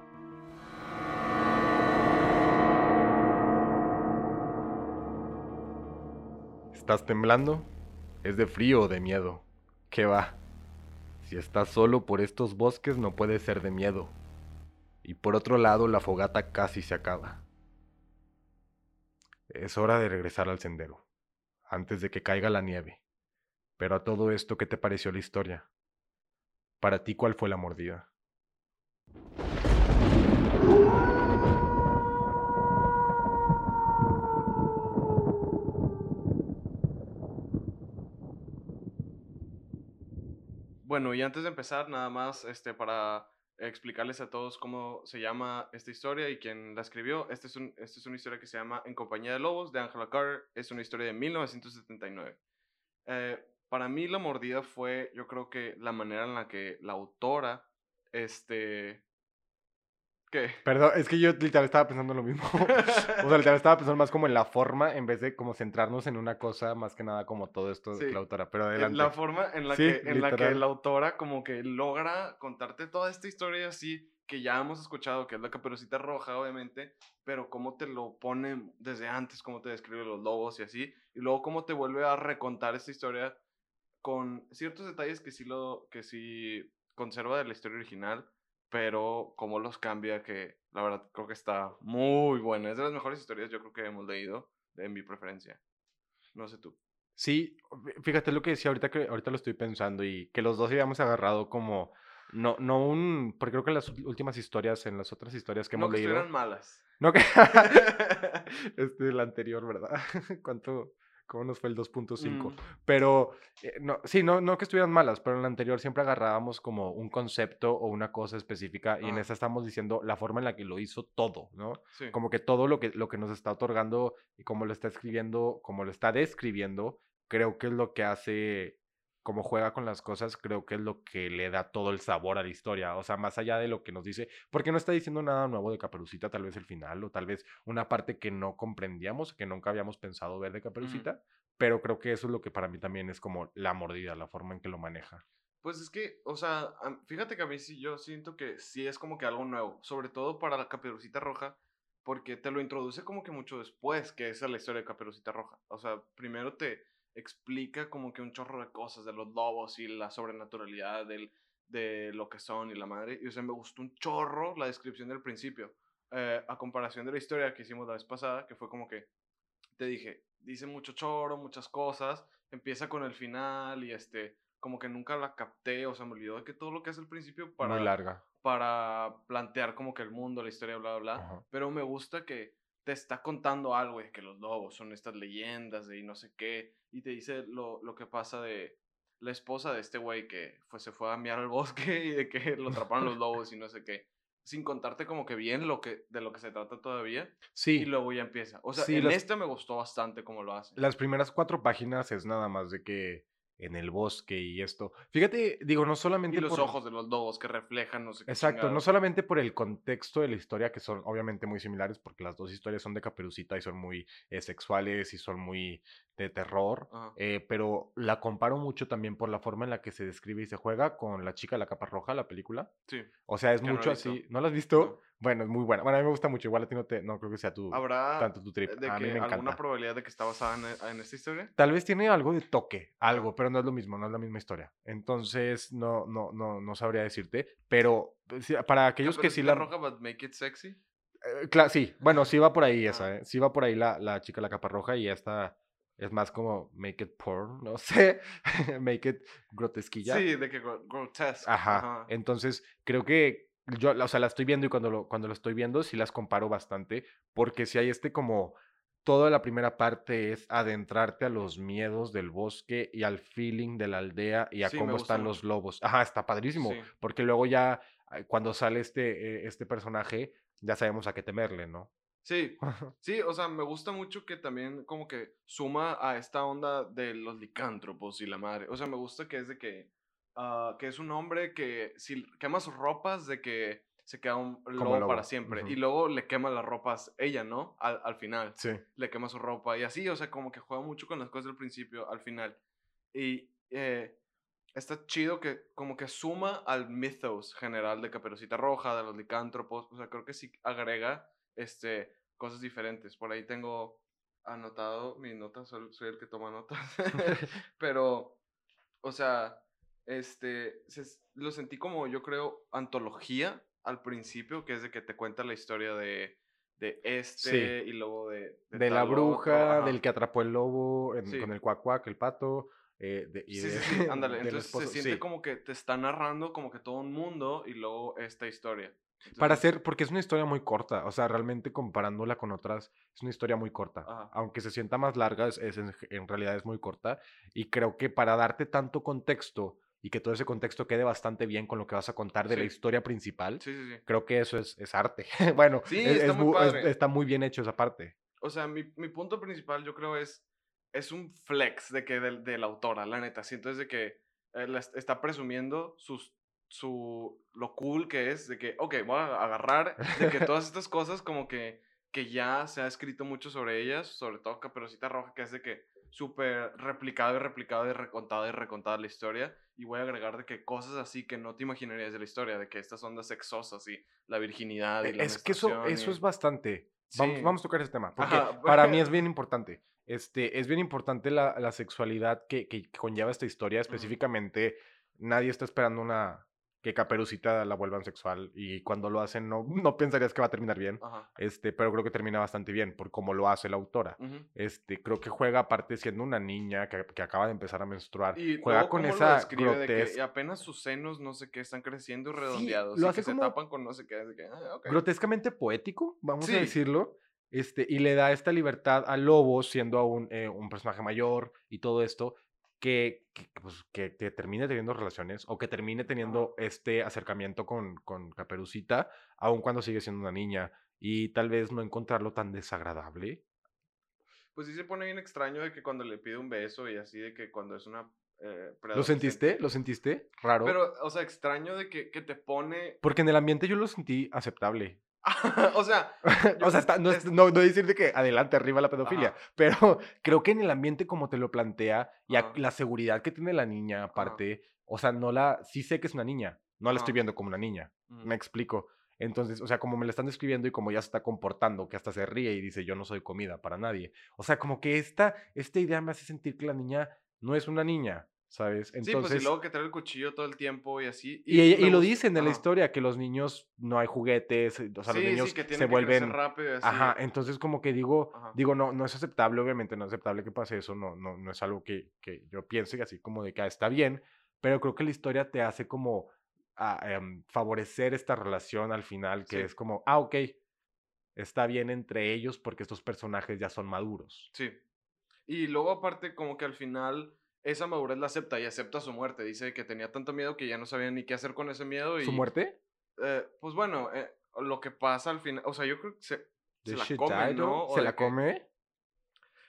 ¿Estás temblando? ¿Es de frío o de miedo? ¿Qué va? Si estás solo por estos bosques no puede ser de miedo. Y por otro lado la fogata casi se acaba. Es hora de regresar al sendero, antes de que caiga la nieve. Pero a todo esto, ¿qué te pareció la historia? Para ti, ¿cuál fue la mordida? Bueno, y antes de empezar, nada más este, para explicarles a todos cómo se llama esta historia y quién la escribió. Esta es, un, esta es una historia que se llama En compañía de lobos de Angela Carter. Es una historia de 1979. Eh, para mí la mordida fue, yo creo que la manera en la que la autora, este, ¿Qué? Perdón, es que yo literal estaba pensando lo mismo. o sea, literal estaba pensando más como en la forma en vez de como centrarnos en una cosa, más que nada como todo esto de la autora. Pero adelante. La forma en la, que, en la que la autora como que logra contarte toda esta historia así que ya hemos escuchado, que es la caperucita roja, obviamente, pero cómo te lo pone desde antes, cómo te describe los lobos y así, y luego cómo te vuelve a recontar esta historia con ciertos detalles que sí, lo, que sí conserva de la historia original, pero cómo los cambia, que la verdad creo que está muy buena. Es de las mejores historias yo creo que hemos leído, en mi preferencia. No sé tú. Sí, fíjate lo que decía ahorita que ahorita lo estoy pensando y que los dos habíamos agarrado como no no un porque creo que las últimas historias en las otras historias que hemos no leído eran malas. No que este el anterior, ¿verdad? ¿Cuánto cómo nos fue el 2.5. Mm. Pero, eh, no, sí, no, no que estuvieran malas, pero en la anterior siempre agarrábamos como un concepto o una cosa específica y en esta estamos diciendo la forma en la que lo hizo todo, ¿no? Como que todo lo que, lo que nos está otorgando y cómo lo está escribiendo, como lo está describiendo, creo que es lo que hace como juega con las cosas, creo que es lo que le da todo el sabor a la historia. O sea, más allá de lo que nos dice, porque no está diciendo nada nuevo de Caperucita, tal vez el final, o tal vez una parte que no comprendíamos, que nunca habíamos pensado ver de Caperucita, pero creo que eso es lo que para mí también es como la mordida, la forma en que lo maneja. Pues es que, o sea, fíjate que a mí sí yo siento que sí es como que algo nuevo, sobre todo para la Caperucita Roja, porque te lo introduce como que mucho después, que esa es la historia de Caperucita Roja. O sea, primero te explica como que un chorro de cosas de los lobos y la sobrenaturalidad del, de lo que son y la madre. Y o sea, me gustó un chorro la descripción del principio. Eh, a comparación de la historia que hicimos la vez pasada, que fue como que te dije, dice mucho chorro, muchas cosas, empieza con el final y este, como que nunca la capté, o sea, me olvidó de que todo lo que hace el principio para... Muy larga. Para plantear como que el mundo, la historia, bla, bla, bla. Pero me gusta que te está contando algo, de que los lobos son estas leyendas de y no sé qué, y te dice lo, lo que pasa de la esposa de este güey que fue, se fue a miar al bosque y de que lo atraparon los lobos y no sé qué, sin contarte como que bien lo que, de lo que se trata todavía. Sí. Y luego ya empieza. O sea, en este me gustó bastante cómo lo hace. Las primeras cuatro páginas es nada más de que en el bosque y esto. Fíjate, digo, no solamente y los ojos de los lobos que reflejan, no sé qué. Exacto, no solamente por el contexto de la historia, que son obviamente muy similares, porque las dos historias son de Caperucita y son muy eh, sexuales y son muy de terror, eh, pero la comparo mucho también por la forma en la que se describe y se juega con La chica de la capa roja, la película. Sí. O sea, es mucho así. ¿No la has visto? Bueno, es muy buena. Bueno, a mí me gusta mucho. Igual a ti no, te, no creo que sea tu, ¿Habrá tanto tu trip. De a mí me encanta. ¿Alguna probabilidad de que está basada en, esta historia? Tal vez tiene algo de toque, algo, pero no es lo mismo, no es la misma historia. Entonces, no, no, no, no sabría decirte. Pero para aquellos que sí la... roja, but make it sexy? Eh, sí, bueno, sí va por ahí esa, ¿eh? Sí va por ahí la, la chica la capa roja y esta es más como make it porn, no sé, make it grotesquilla. Sí, de que grotesque. Ajá. Entonces, creo que yo, o sea, la estoy viendo y cuando lo, cuando lo estoy viendo sí las comparo bastante, porque si hay este como, toda la primera parte es adentrarte a los miedos del bosque y al feeling de la aldea y a cómo están los lobos. Ajá, está padrísimo, porque luego ya cuando sale este, eh, este personaje, ya sabemos a qué temerle, ¿no? Sí, sí, o sea, me gusta mucho que también como que suma a esta onda de los licántropos y la madre. O sea, me gusta que es de que, uh, que es un hombre que, si quema sus ropas, de que se queda un lobo, lobo, para siempre. ujú. Y luego le quema las ropas ella, ¿no? Al, al final. Sí. Le quema su ropa y así, o sea, como que juega mucho con las cosas del principio al final. Y eh, está chido que como que suma al mythos general de Caperucita Roja, de los licántropos. O sea, creo que sí agrega este, cosas diferentes. Por ahí tengo anotado mis notas, soy, soy el que toma notas. Pero, o sea, este, se- lo sentí como, yo creo, antología al principio, que es de que te cuenta la historia de, de este y luego de... De la otro, bruja, del que atrapó el lobo en- Sí. con el cuac cuac, el pato. eh, de- y Sí, de- sí, sí, ándale. Entonces se siente sí. como que te está narrando como que todo un mundo y luego esta historia. Para hacer, porque es una historia muy corta, o sea, realmente comparándola con otras, es una historia muy corta. Ajá. Aunque se sienta más larga, es, es en, en realidad es muy corta. Y creo que para darte tanto contexto y que todo ese contexto quede bastante bien con lo que vas a contar de la historia principal, Sí, sí, sí. creo que eso es, es arte. bueno, es- está es muy mu- es- padre. está muy bien hecho esa parte. O sea, mi, mi punto principal yo creo es, es un flex de que de, la autora, la neta. Siento es de que eh, está presumiendo sus, su, lo cool que es, de que, ok, voy a agarrar de que todas estas cosas como que, que ya se ha escrito mucho sobre ellas, sobre todo Caperucita Roja, que es de que súper replicado y replicado y recontada y recontada la historia. Y voy a agregar de que cosas así que no te imaginarías de la historia, de que estas ondas sexosas y la virginidad y la E, Es que eso, eso y- es bastante. Vamos, Sí. vamos a tocar ese tema. Porque Ajá, para mí es bien importante. Este, es bien importante la, la sexualidad que, que conlleva esta historia. Específicamente, nadie está esperando una que Caperucita la vuelvan sexual. Y cuando lo hacen, no, no pensarías que va a terminar bien. Ajá. Este, pero creo que termina bastante bien por cómo lo hace la autora. Este, creo que juega aparte siendo una niña que, que acaba de empezar a menstruar. Y juega luego con lo esa grotesca. apenas sus senos, no sé qué, están creciendo y redondeados. lo y hace que como- se tapan con no sé qué. ah, grotescamente poético, vamos Sí. a decirlo. Este, y le da esta libertad al lobo, siendo aún eh, un personaje mayor y todo esto, que, que, pues, que, que termine teniendo relaciones o que termine teniendo este acercamiento con, con Caperucita, aun cuando sigue siendo una niña. Y tal vez no encontrarlo tan desagradable. Pues sí se pone bien extraño de que cuando le pide un beso y así de que cuando es una... eh, ¿Lo sentiste? ¿Lo sentiste? Raro. Pero, o sea, extraño de que, que te pone... Porque en el ambiente yo lo sentí aceptable. o sea... yo- o sea, está- no, es, no, no decir de que adelante, arriba la pedofilia, Ajá. pero creo que en el ambiente como te lo plantea y a- la seguridad que tiene la niña aparte, o sea, no la, sí sé que es una niña, no la estoy viendo como una niña, Ujú. me explico. Entonces, o sea, como me la están describiendo y como ya se está comportando, que hasta se ríe y dice, yo no soy comida para nadie. O sea, como que esta, esta idea me hace sentir que la niña no es una niña, ¿sabes? sí, pues Entonces, y luego que trae el cuchillo todo el tiempo y así. y, me y lo dicen en la historia, que los niños no hay juguetes, o sea, sí, los niños sí, que se que vuelven... rápido y así. Ajá, entonces como que digo, Ajá. digo, no, no es aceptable, obviamente no es aceptable que pase eso, no, no, no es algo que, que yo piense que así como de que ah, está bien, pero creo que la historia te hace como ah, em, favorecer esta relación al final, que Sí. es como, ah, ok, está bien entre ellos porque estos personajes ya son maduros. Sí. Y luego aparte como que al final esa madurez la acepta y acepta su muerte. Dice que tenía tanto miedo que ya no sabía ni qué hacer con ese miedo. Y, ¿Su muerte? eh, pues bueno, eh, lo que pasa al final, o sea, yo creo que se, ¿The se la come, ¿no? ¿Se la que- come?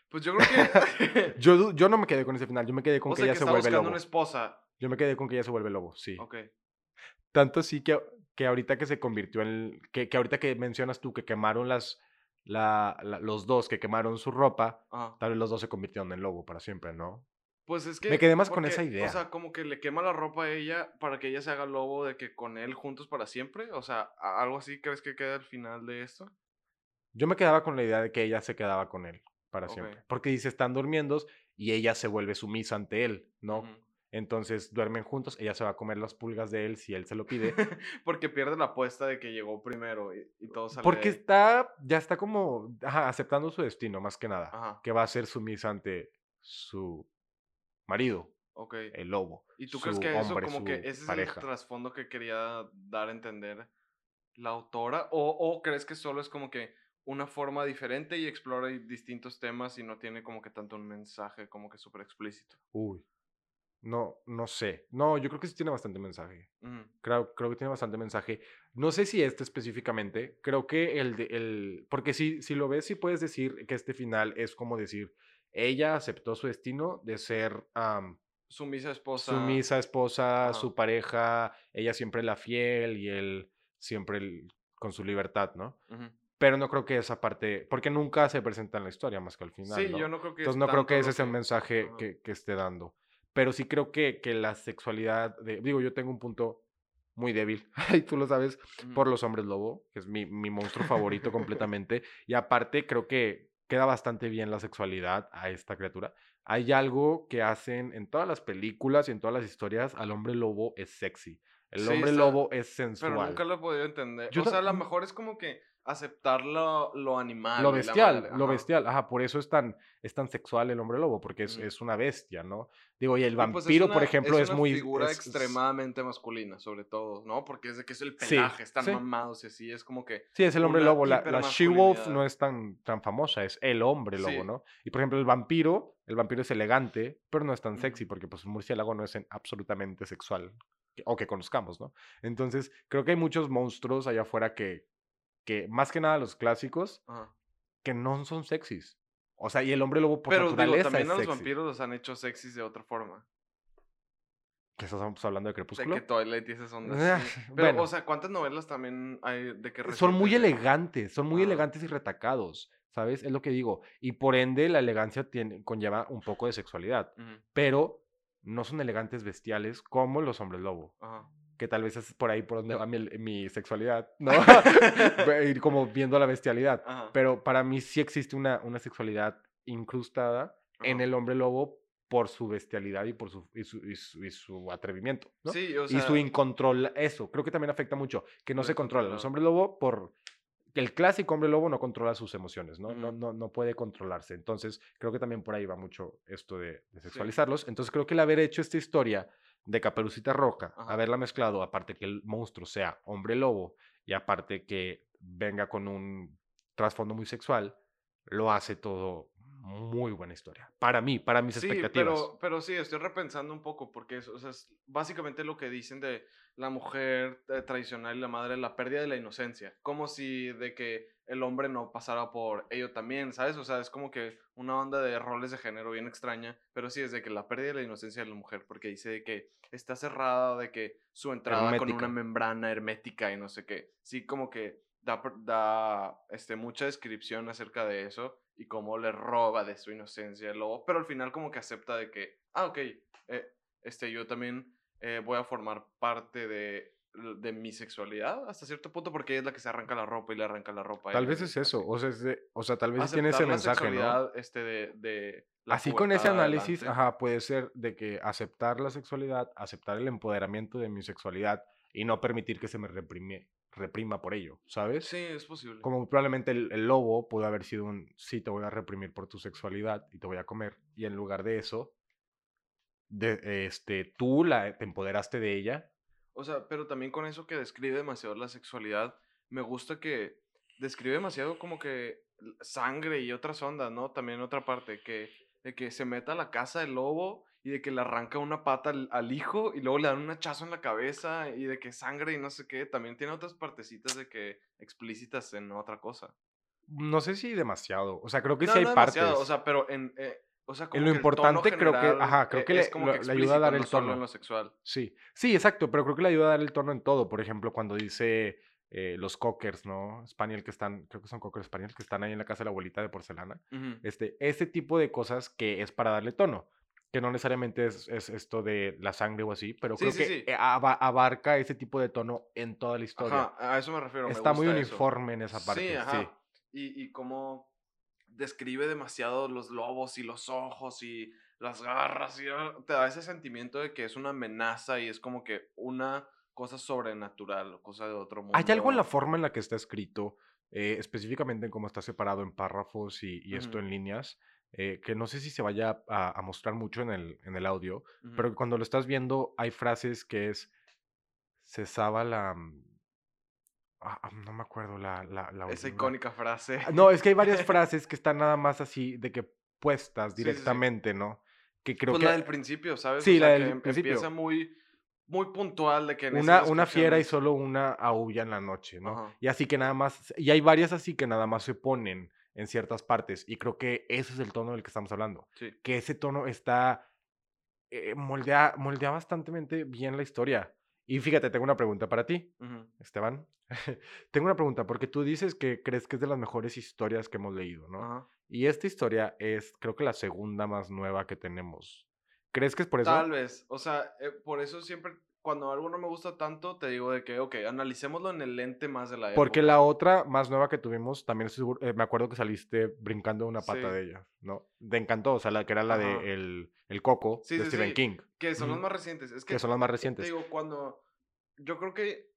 Pues yo creo que... Yo, yo no me quedé con ese final, yo me quedé con o que sea, ella que se vuelve lobo. una esposa. Yo me quedé con que ella se vuelve lobo, sí. Ok. Tanto sí que, que ahorita que se convirtió en. Que, que ahorita que mencionas tú que quemaron las. La, la- los dos que quemaron su ropa, Ajá. tal vez los dos se convirtieron en lobo para siempre, ¿no? Pues es que... Me quedé más con esa idea. O sea, como que le quema la ropa a ella para que ella se haga lobo de que con él juntos para siempre. O sea, algo así crees que queda al final de esto. Yo me quedaba con la idea de que ella se quedaba con él para siempre. Porque dice, están durmiendo y ella se vuelve sumisa ante él, ¿no? Entonces duermen juntos, ella se va a comer las pulgas de él si él se lo pide. Porque pierde la apuesta de que llegó primero y, y todo sale Porque está, ya está como ajá, aceptando su destino más que nada. Ajá, Que va a ser sumisa ante su marido, ok. el lobo. ¿Y tú crees que eso hombre, como que ese es pareja. el trasfondo que quería dar a entender la autora? ¿O, o crees que solo es como que una forma diferente y explora distintos temas y no tiene como que tanto un mensaje como que súper explícito? Uy. No, no sé. No, yo creo que sí tiene bastante mensaje. Ujú, Creo, creo que tiene bastante mensaje. No sé si este específicamente. Creo que el de el. Porque si, si lo ves, sí puedes decir que este final es como decir. Ella aceptó su destino de ser am, Sumisa esposa. sumisa esposa, Ajá. su pareja, ella siempre la fiel y él siempre el- con su libertad, ¿no? Pero no creo que esa parte, porque nunca se presenta en la historia más que al final. Sí, ¿no? yo no creo que Entonces es no creo que ese sea el mensaje que, que esté dando. Pero sí creo que, que la sexualidad, de, digo, yo tengo un punto muy débil, y tú lo sabes, por los hombres lobo, que es mi, mi monstruo favorito completamente. Y aparte creo que queda bastante bien la sexualidad a esta criatura. Hay algo que hacen en todas las películas y en todas las historias, al hombre lobo es sexy. El Sí, hombre está- lobo es sensual. Pero nunca lo he podido entender. Yo o sea, a lo mejor es como que aceptar lo, lo animal. Lo bestial, lo bestial. Ajá, por eso es tan, es tan sexual el hombre lobo, porque es, es una bestia, ¿no? Digo, y el pues, es vampiro, por ejemplo, es, una muy... figura es- es- extremadamente masculina, sobre todo, ¿no? Porque es de que es el Sí, pelaje, están sí. mamados y así, es como que... Sí, es el hombre lobo. La, la She-Wolf no es tan, tan famosa, es el hombre lobo, Sí. ¿no? Y por ejemplo, el vampiro, el vampiro es elegante, pero no es tan sexy, porque pues un murciélago no es en- absolutamente sexual, o que conozcamos, ¿no? Entonces, creo que hay muchos monstruos allá afuera que, que más que nada los clásicos, Ajá. que no son sexys. O sea, y el hombre lobo por Pero digo, naturaleza también es a los sexy. vampiros los han hecho sexys de otra forma. ¿Qué estamos hablando de De Crepúsculo? que Twilight y esas ondas. Sí. Pero, bueno. o sea, ¿cuántas novelas también hay de que son muy elegantes, son muy elegantes y retacados, ¿sabes? Es lo que digo. Y por ende, la elegancia tiene, conlleva un poco de sexualidad. Pero no son elegantes bestiales como los hombres lobo, Ajá. Que tal vez es por ahí por donde va mi, mi sexualidad, ¿no? Ir como viendo la bestialidad. Ajá. Pero para mí sí existe una, una sexualidad incrustada en Ajá. el hombre lobo por su bestialidad y por su, y su, y su, y su atrevimiento, ¿no? Sí, o y sea, su incontrol, eso, creo que también afecta mucho, que no se controla. Los hombres lobo, por el clásico hombre lobo no controla sus emociones, ¿no? No, Ujú. no, no puede controlarse. Entonces, creo que también por ahí va mucho esto de, de sexualizarlos. Entonces, creo que el haber hecho esta historia de Caperucita Roja, Ajá. haberla mezclado, aparte que el monstruo sea hombre lobo y aparte que venga con un trasfondo muy sexual, lo hace todo muy buena historia. Para mí, para mis Sí, expectativas. pero, pero sí, estoy repensando un poco porque es, o sea, es básicamente lo que dicen de la mujer eh, tradicional y la madre, la pérdida de la inocencia. Como si de que el hombre no pasara por ello también, ¿sabes? O sea, es como que una banda de roles de género bien extraña, pero sí es de que la pérdida de la inocencia de la mujer, porque dice de que está cerrada, de que su entrada con una membrana hermética y no sé qué. Sí, como que da, da este, mucha descripción acerca de eso y cómo le roba de su inocencia el lobo, pero al final como que acepta de que, ah, ok, eh, este, yo también eh, voy a formar parte de, de mi sexualidad hasta cierto punto porque ella es la que se arranca la ropa y le arranca la ropa. Tal vez es eso, o sea, es de- o sea tal vez tiene ese la mensaje, ¿no? este, de, de la Así con ese análisis, adelante. ajá, puede ser de que aceptar la sexualidad, aceptar el empoderamiento de mi sexualidad y no permitir que se me reprime- reprima por ello, ¿sabes? Sí, es posible. Como probablemente el, el lobo pudo haber sido un, sí, te voy a reprimir por tu sexualidad y te voy a comer, y en lugar de eso, de, este, tú la, te empoderaste de ella. O sea, pero también con eso que describe demasiado la sexualidad, me gusta que describe demasiado como que sangre y otras ondas, ¿no? También otra parte, que de que se meta a la casa del lobo y de que le arranca una pata al, al hijo y luego le dan un hachazo en la cabeza y de que sangre y no sé qué. También tiene otras partecitas de que explícitas en otra cosa. No sé si demasiado, o sea, creo que no, sí hay no partes. demasiado, o sea, pero en... eh, o sea, como En lo que importante creo que- ajá, creo eh, que le- como que le ayuda a dar el no tono. en lo sexual. Sí, sí, exacto, pero creo que le ayuda a dar el tono en todo. Por ejemplo, cuando dice eh, los cockers, ¿no? Spaniel que están, creo que son cockers Spaniel que están ahí en la casa de la abuelita de porcelana. Ujú. Este, ese tipo de cosas que es para darle tono. Que no necesariamente es, es esto de la sangre o así, pero Sí, creo sí, que sí. eh, aba- abarca ese tipo de tono en toda la historia. Ajá, a eso me refiero. me Está muy gusta eso. uniforme en esa parte. Sí, Sí, ajá. Y, y cómo describe demasiado los lobos y los ojos y las garras. Y, ah, te da ese sentimiento de que es una amenaza y es como que una cosa sobrenatural o cosa de otro mundo. Hay algo en la forma en la que está escrito, eh, específicamente en cómo está separado en párrafos y, y esto en líneas, eh, que no sé si se vaya a, a mostrar mucho en el, en el audio, pero cuando lo estás viendo hay frases que es cesaba la... ah, ah, no me acuerdo la... la, la Esa última. icónica frase. Ah, No, es que hay varias frases que están nada más así de que puestas Sí, sí, sí. directamente, ¿no? Que creo pues que la del principio, ¿sabes? Sí, o sea, la del que em- principio. empieza muy, muy puntual de que en una, una fiera y solo una aúlla en la noche, ¿no? Ajá. Y así que nada más, y hay varias así que nada más se ponen en ciertas partes, y creo que ese es el tono del que estamos hablando, que ese tono está, eh, moldea, moldea bastante bien la historia, Y fíjate, tengo una pregunta para ti. Esteban. tengo una pregunta, porque tú dices que crees que es de las mejores historias que hemos leído, ¿no? Y esta historia es, creo que la segunda más nueva que tenemos. ¿Crees que es por eso? Tal vez. O sea, eh, por eso siempre, cuando algo no me gusta tanto, te digo de que, ok, analicémoslo en el lente más de la época. Porque la otra más nueva que tuvimos, también seguro- eh, me acuerdo que saliste brincando una pata Sí. de ella, ¿no? Te encantó, o sea, la que era la Ajá. de el, el Coco Sí, de sí, Stephen. King, Que son los Ujú. más recientes. Es que, que son las más te recientes. digo, cuando. Yo creo que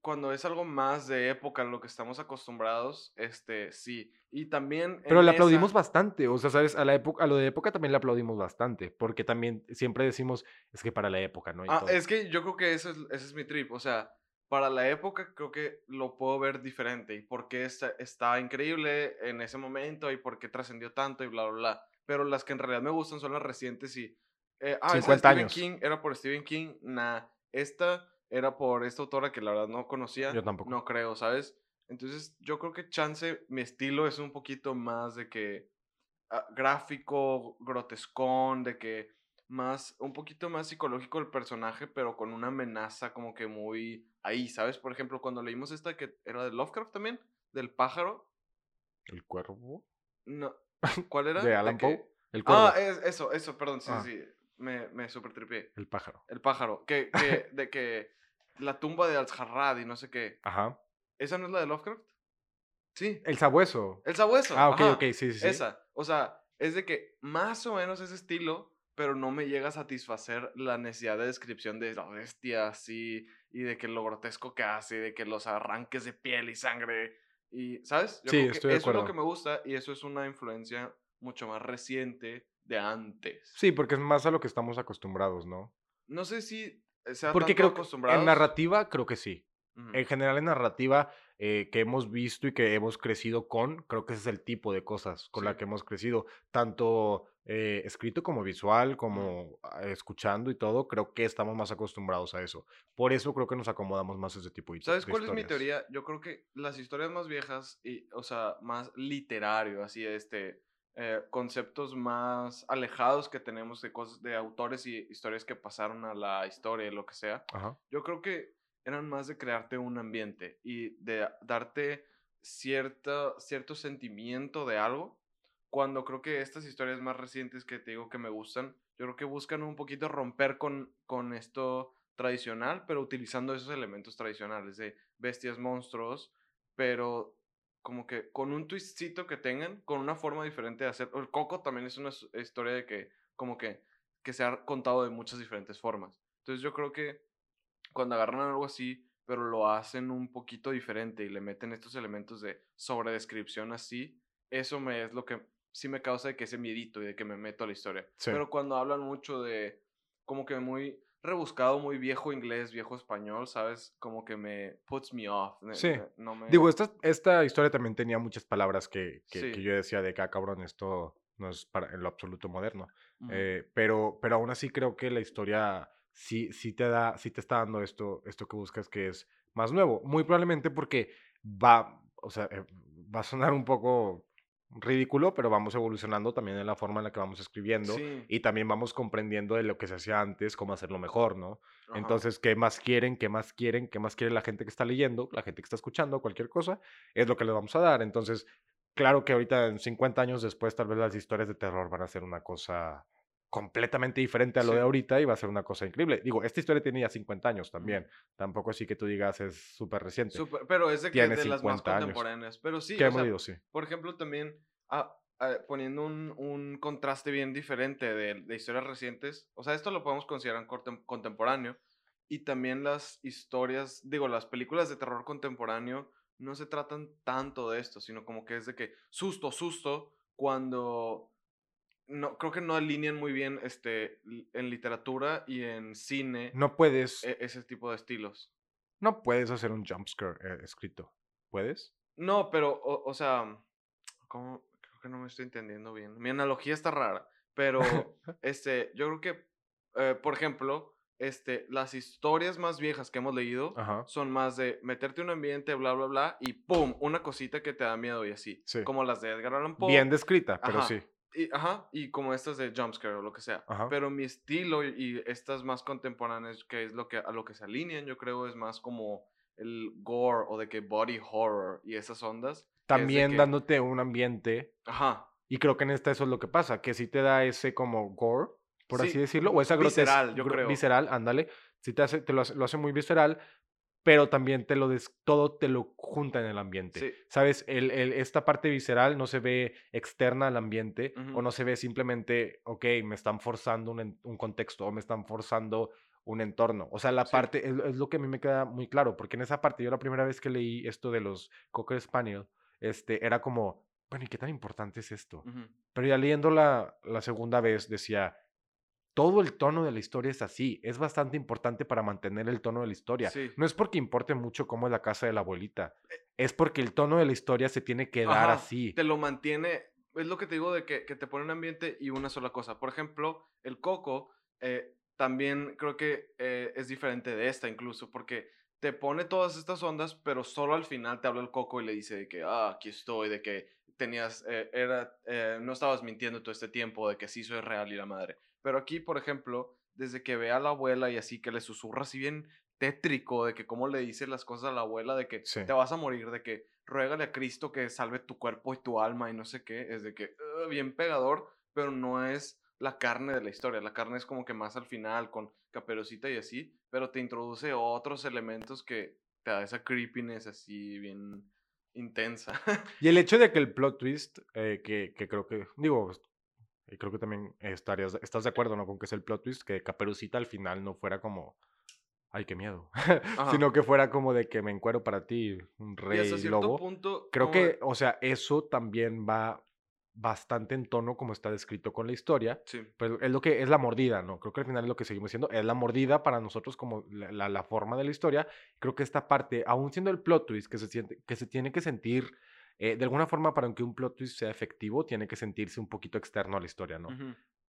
cuando es algo más de época, en lo que estamos acostumbrados, este, sí. Y también. Pero le aplaudimos esa- bastante, o sea, ¿sabes? A, la época, a lo de época también le aplaudimos bastante, porque también siempre decimos, es que para la época, ¿no? Y Ah, todo. es que yo creo que eso es, ese es mi trip. O sea, para la época creo que lo puedo ver diferente. Y por qué está, está increíble en ese momento y por qué trascendió tanto y bla, bla, bla. Pero las que en realidad me gustan son las recientes y... Eh, ah, esa de 50 Stephen años. King era por Stephen King. Nah, esta era por esta autora que la verdad no conocía. Yo tampoco. No creo, ¿sabes? Entonces yo creo que chance, mi estilo es un poquito más de que ah, gráfico, grotescón, de que más, un poquito más psicológico el personaje, pero con una amenaza como que muy ahí, ¿sabes? Por ejemplo, cuando leímos esta que era de Lovecraft también, del pájaro, ¿El cuervo? no, ¿cuál era? ¿De Alan Poe? El cuervo, Ah, es, eso, eso, perdón, sí, Ah. sí, me, me super tripié. el pájaro. El pájaro, que, que, de que la tumba de Al-Harrad y no sé qué. Ajá. ¿Esa no es la de Lovecraft? Sí, El sabueso. el sabueso. Ah, ok, ajá. ok, sí, sí, sí. Esa. O sea, es de que más o menos ese estilo, pero no me llega a satisfacer la necesidad de descripción de la bestia así, y de que lo grotesco que hace, de que los arranques de piel y sangre. Y, ¿sabes? Sí, creo que estoy de eso es lo que me gusta, y eso es una influencia mucho más reciente de antes. Sí, porque es más a lo que estamos acostumbrados, ¿no? No sé si sea Porque tanto creo acostumbrados. en narrativa creo que sí. Ujú. En general, en narrativa eh, que hemos visto y que hemos crecido con, creo que ese es el tipo de cosas con la Sí. que hemos crecido, tanto eh, escrito como visual, como ah, escuchando y todo, creo que estamos más acostumbrados a eso. Por eso creo que nos acomodamos más a ese tipo de ¿Sabes de cuál es mi teoría? Yo creo que las historias más viejas, y, o sea, más literario, así, este, eh, conceptos más alejados que tenemos de cosas, de autores y historias que pasaron a la historia, lo que sea, Ajá. yo creo que eran más de crearte un ambiente y de darte cierta, cierto sentimiento de algo. Cuando creo que estas historias más recientes que te digo que me gustan, yo creo que buscan un poquito romper con, con esto tradicional, pero utilizando esos elementos tradicionales de bestias, monstruos, pero como que con un twistcito que tengan, con una forma diferente de hacer. El Coco también es una historia de que, como que, que se ha contado de muchas diferentes formas. Entonces yo creo que cuando agarran algo así, pero lo hacen un poquito diferente y le meten estos elementos de sobredescripción así, eso me es lo que sí me causa de que ese miedito y de que me meto a la historia. Sí. Pero cuando hablan mucho de como que muy rebuscado, muy viejo inglés, viejo español, ¿sabes? Como que me puts me off. Sí. no me... Digo, esta, esta historia también tenía muchas palabras que, que, que Sí. yo decía de que, ah, cabrón, esto no es para, en lo absoluto moderno. Ujú. Eh, pero, pero aún así creo que la historia sí, sí te da, sí te está dando esto, esto que buscas que es más nuevo. Muy probablemente porque va, o sea, eh, va a sonar un poco ridículo, pero vamos evolucionando también en la forma en la que vamos escribiendo Sí. y también vamos comprendiendo de lo que se hacía antes, cómo hacerlo mejor, ¿no? Ajá. Entonces, ¿qué más quieren? ¿Qué más quieren? ¿Qué más quiere la gente que está leyendo? La gente que está escuchando, cualquier cosa, es lo que les vamos a dar. Entonces, claro que ahorita, en 50 años después, tal vez las historias de terror van a ser una cosa completamente diferente a lo de ahorita y va a ser una cosa increíble. Digo, esta historia tiene ya 50 años también. Tampoco así que tú digas es súper reciente. Súper- pero es de, que de las más 50 años. contemporáneas. Pero sí, que hemos sea, sí. Por ejemplo, también ah, ah, poniendo un, un contraste bien diferente de, de historias recientes, o sea, esto lo podemos considerar cortem- contemporáneo, y también las historias, digo, las películas de terror contemporáneo no se tratan tanto de esto, sino como que es de que susto, susto, cuando no, creo que no alinean muy bien este, en literatura y en cine No puedes, e- ese tipo de estilos. no puedes hacer un jumpscare eh, escrito. ¿Puedes? No, pero, o, o sea, ¿cómo? Creo que no me estoy entendiendo bien. Mi analogía está rara, pero, este, yo creo que, eh, por ejemplo, este, las historias más viejas que hemos leído Ajá. son más de meterte en un ambiente, bla, bla, bla, y ¡pum! Una cosita que te da miedo y así. Sí. Como las de Edgar Allan Poe. Bien descrita, pero Ajá. sí. Y, ajá, y como estas de jumpscare o lo que sea. Ajá. Pero mi estilo y, y estas más contemporáneas, que es lo que a lo que se alinean, yo creo, es más como el gore o de que body horror y esas ondas. También que- dándote un ambiente. Ajá. Y creo que en esta eso es lo que pasa, que sí te da ese como gore, por Sí, así decirlo, o esa grotesca. visceral, yo creo. Visceral, ándale. Sí te, hace, te lo, hace, lo hace muy visceral, pero también te lo des- todo te lo junta en el ambiente. Sí. ¿Sabes? El, el- esta parte visceral no se ve externa al ambiente Ujú. o no se ve simplemente, ok, me están forzando un, un contexto o me están forzando un entorno. O sea, la Sí. parte, es, es lo que a mí me queda muy claro, porque en esa parte, yo la primera vez que leí esto de los Cocker Spaniel, este, era como, bueno, ¿y qué tan importante es esto? Ujú. Pero ya leyendo la, la segunda vez decía, todo el tono de la historia es así, es bastante importante para mantener el tono de la historia. Sí. No es porque importe mucho cómo es la casa de la abuelita, es porque el tono de la historia se tiene que dar Ajá, así. Te lo mantiene. Es lo que te digo de que, que te pone un ambiente y una sola cosa. Por ejemplo, el coco eh, también creo que eh, es diferente de esta incluso, porque te pone todas estas ondas, pero solo al final te habla el coco y le dice de que, ah, aquí estoy, de que tenías, eh, era, eh, no estabas mintiendo todo este tiempo, de que sí soy real y la madre. Pero aquí, por ejemplo, desde que ve a la abuela y así, que le susurra así bien tétrico, de que cómo le dice las cosas a la abuela, de que Sí. te vas a morir, de que ruégale a Cristo que salve tu cuerpo y tu alma y no sé qué, es de que "Ugh", bien pegador, pero no es la carne de la historia, la carne es como que más al final con caperucita y así, pero te introduce otros elementos que te da esa creepiness así bien intensa. Y el hecho de que el plot twist, eh, que, que creo que, digo, eh, creo que también estarías, estás de acuerdo, ¿no? Con que es el plot twist, que Caperucita al final no fuera como, ay, qué miedo, sino que fuera como de que me encuero para ti, un y rey hasta cierto lobo. punto... Creo de- que, o sea, eso también va bastante en tono como está descrito con la historia. Sí, Pues es lo que es la mordida, ¿no? Creo que al final es lo que seguimos diciendo, es la mordida para nosotros como la, la- la forma de la historia. Creo que esta parte, aún siendo el plot twist que se, siente, que se tiene que sentir, eh, de alguna forma para que un plot twist sea efectivo, tiene que sentirse un poquito externo a la historia, ¿no?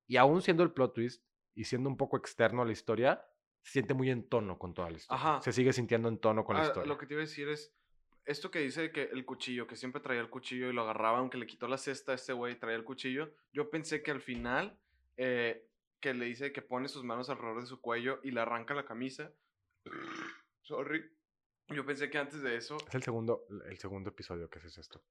Y aún siendo el plot twist y siendo un poco externo a la historia, se siente muy en tono con toda la historia. Ajá. Se sigue sintiendo en tono con la Ah, historia. Lo que te iba a decir es, esto que dice que el cuchillo, que siempre traía el cuchillo y lo agarraba, aunque le quitó la cesta a este güey, traía el cuchillo, yo pensé que al final, eh, que le dice que pone sus manos alrededor de su cuello y le arranca la camisa. Sorry. Yo pensé que antes de eso, Es el segundo, el segundo episodio que haces esto.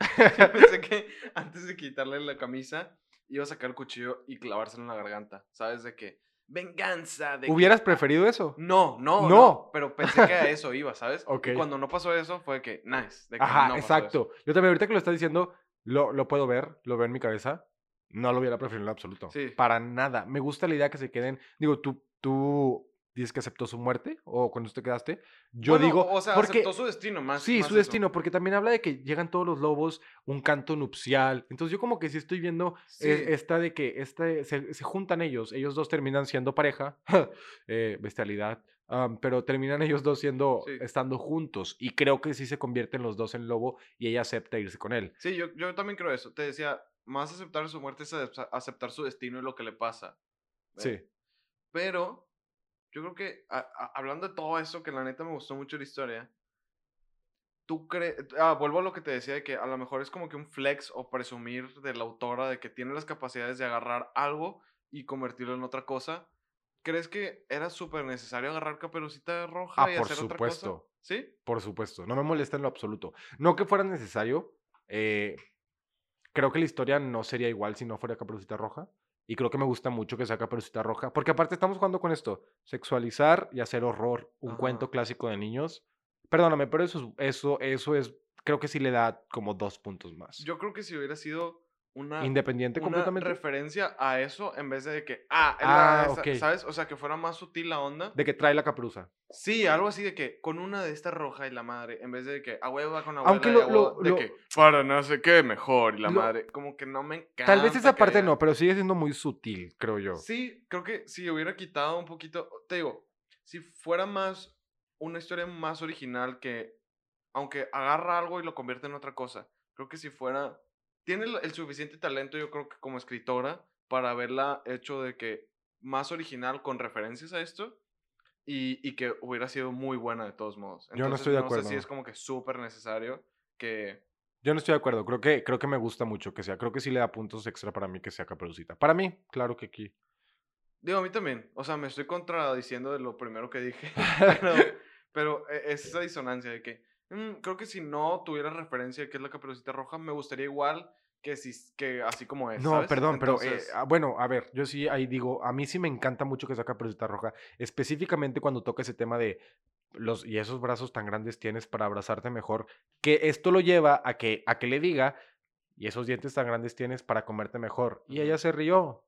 yo pensé que antes de quitarle la camisa, iba a sacar el cuchillo y clavárselo en la garganta. ¿Sabes? De que, venganza. De ¿Hubieras ah, preferido eso? No, no, No. no. Pero pensé que a eso iba, ¿sabes? Ok. Y cuando no pasó eso, fue que, nice. De que Ajá, no exacto. Yo también ahorita que lo estás diciendo, lo, lo puedo ver, lo veo en mi cabeza. No lo hubiera preferido en absoluto. Sí. Para nada. Me gusta la idea que se queden. Digo, tú, tú dices que aceptó su muerte o cuando te quedaste. Yo Bueno, digo, O sea, porque aceptó su destino más. sí, más su eso. destino, porque también habla de que llegan todos los lobos, un canto nupcial. Entonces yo como que sí estoy viendo Sí. eh, esta de que este, se, se juntan ellos, ellos dos terminan siendo pareja, eh, bestialidad, am, pero terminan ellos dos siendo, Sí. estando juntos y creo que sí se convierten los dos en lobo y ella acepta irse con él. Sí, yo, yo también creo eso. Te decía, más aceptar su muerte es acep- aceptar su destino y lo que le pasa. Sí, Pero, yo creo que, a- a- hablando de todo eso, que la neta me gustó mucho la historia, tú crees, ah, vuelvo a lo que te decía de que a lo mejor es como que un flex o presumir de la autora de que tiene las capacidades de agarrar algo y convertirlo en otra cosa. ¿Crees que era súper necesario agarrar caperucita roja Ah, y por hacer otra cosa? supuesto. ¿Sí? por supuesto, no me molesta en lo absoluto. No que fuera necesario, eh, creo que la historia no sería igual si no fuera Caperucita Roja. Y creo que me gusta mucho que sea Caperucita Roja. Porque aparte estamos jugando con esto. Sexualizar y hacer horror. Un Ajá. cuento clásico de niños. Perdóname, pero eso, es- eso, eso es... Creo que sí le da como dos puntos más. Yo creo que si hubiera sido una, Independiente una completamente. referencia a eso en vez de que, ah, Ah, la- esa- ok. ¿sabes? O sea, que fuera más sutil la onda. De que trae la caperuza. Sí, algo así de que con una de esta roja y la madre, en vez de que a huevo va con abuela Aunque y lo- huevo lo- de lo- que para no sé qué mejor y la madre, como que no me encanta. Tal vez esa parte haya- no, pero sigue siendo muy sutil, creo yo. Sí, creo que si hubiera quitado un poquito, te digo, si fuera más una historia más original que, aunque agarra algo y lo convierte en otra cosa, creo que si fuera, tiene el, suficiente talento, yo creo que como escritora, para haberla hecho de que más original con referencias a esto y, y que hubiera sido muy buena de todos modos. Yo no estoy de No sé si acuerdo. es como que súper necesario que, Yo no estoy de acuerdo. Creo que, creo que me gusta mucho que sea. Creo que sí le da puntos extra para mí que sea Caperucita. Para mí, claro que aquí. Digo, a mí también. O sea, me estoy contradiciendo de lo primero que dije. pero, pero e, es esa disonancia de que mm, creo que si no tuviera referencia de qué es la caperucita roja, me gustaría igual que, si, que así como es. No, ¿sabes? perdón, pero eh, ah, bueno, a ver, yo sí ahí digo, a mí sí me encanta mucho que sea Caperucita Roja, específicamente cuando toca ese tema de los y esos brazos tan grandes tienes para abrazarte mejor, que esto lo lleva a que a que le diga y esos dientes tan grandes tienes para comerte mejor. Y ella se rió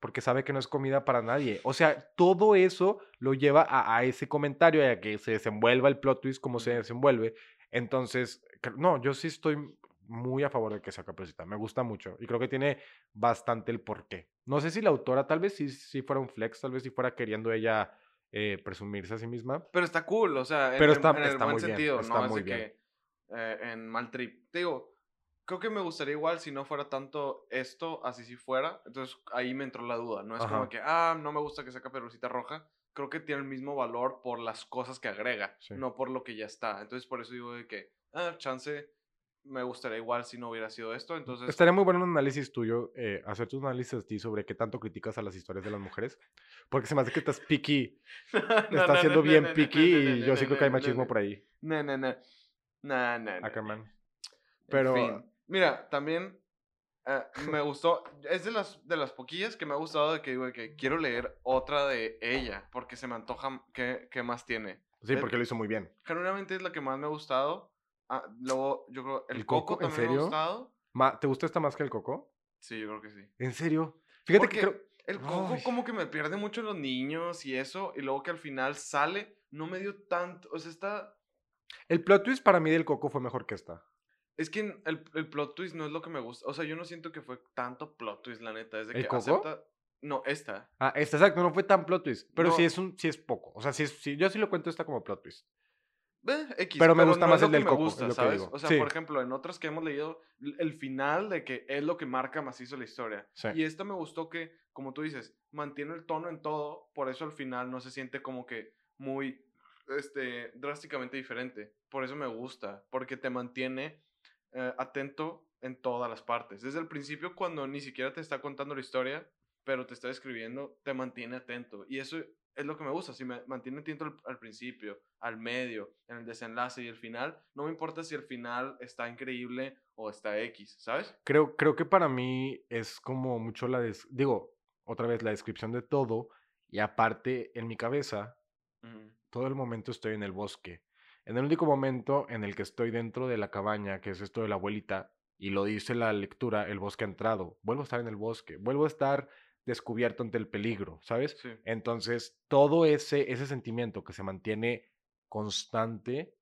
porque sabe que no es comida para nadie. O sea, todo eso lo lleva a, a ese comentario a que se desenvuelva el plot twist como se desenvuelve. Entonces, no, yo sí estoy muy a favor de que sea Caperucita. Me gusta mucho y creo que tiene bastante el porqué. No sé si la autora, tal vez sí, sí fuera un flex, tal vez sí fuera queriendo ella eh, presumirse a sí misma. pero está cool, o sea, en, Pero está, en el está buen muy bien, sentido, está no muy bien. que eh, en mal trip. Te digo, creo que me gustaría igual si no fuera tanto esto, así si fuera. Entonces ahí me entró la duda. No es como Ajá. que, ah, no me gusta que sea caperucita roja. Creo que tiene el mismo valor por las cosas que agrega, Sí. no por lo que ya está. Entonces por eso digo de que, ah, chance, me gustaría igual si no hubiera sido esto. Entonces, Estaría muy bueno un análisis tuyo, eh, hacer tu análisis a ti sobre qué tanto criticas a las historias de las mujeres. Porque se me hace que estás picky, No, no, estás no, siendo no, bien picky y yo sí creo que hay machismo por ahí. No, no, no. No, no, Ackerman. Pero- En fin. Mira, también eh, me gustó. Es de las, de las poquillas que me ha gustado de que digo que quiero leer otra de ella. Porque se me antoja que, que más tiene. Sí, Es- porque lo hizo muy bien. Genuinamente es la que más me ha gustado. Ah, luego, yo creo. El, ¿El coco, Coco? ¿En también me ha serio? gustado. Ma- ¿Te gusta esta más que el coco? Sí, yo creo que sí. ¿En serio? Fíjate Porque que creo... el coco Ay. como que me pierde mucho los niños y eso. Y luego que al final sale, no me dio tanto. O sea, está. El plot twist para mí del coco fue mejor que esta. Es que el, el plot twist no es lo que me gusta. O sea, yo no siento que fue tanto plot twist, la neta. Es de ¿El que Coco? acepta. No, esta. Ah, esta, exacto, no fue tan plot twist. Pero sí No. es un, sí es poco. O sea, sí es, sí, yo sí lo cuento esta como plot twist. Eh, X, Pero me gusta no más el del Coco, gusta, ¿sabes? O sea, Sí. por ejemplo, en otras que hemos leído, el final de que es lo que marca macizo la historia. Sí. Y esta me gustó que, como tú dices, mantiene el tono en todo, por eso al final no se siente como que muy, este, drásticamente diferente. Por eso me gusta, porque te mantiene eh, atento en todas las partes. Desde el principio, cuando ni siquiera te está contando la historia, pero te está escribiendo, te mantiene atento. Y eso es lo que me gusta. Si me mantiene atento al, al principio, al medio, en el desenlace y el final, no me importa si el final está increíble o está X, ¿sabes? Creo, creo que para mí es como mucho la... des- Digo, otra vez, la descripción de todo. Y aparte, en mi cabeza, todo el momento estoy en el bosque. En el único momento en el que estoy dentro de la cabaña, que es esto de la abuelita, y lo dice la lectura, el bosque ha entrado. Vuelvo a estar en el bosque, vuelvo a estar descubierto ante el peligro, ¿sabes? Sí. Entonces, todo ese, ese sentimiento que se mantiene constante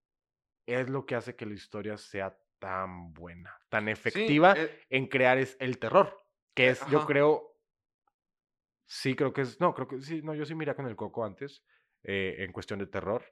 es lo que hace que la historia sea tan buena, tan efectiva eh, en crear es el terror, que Eh, es, yo creo, sí creo que es, no, creo que sí, no, yo sí miré con el Coco antes, eh, en cuestión de terror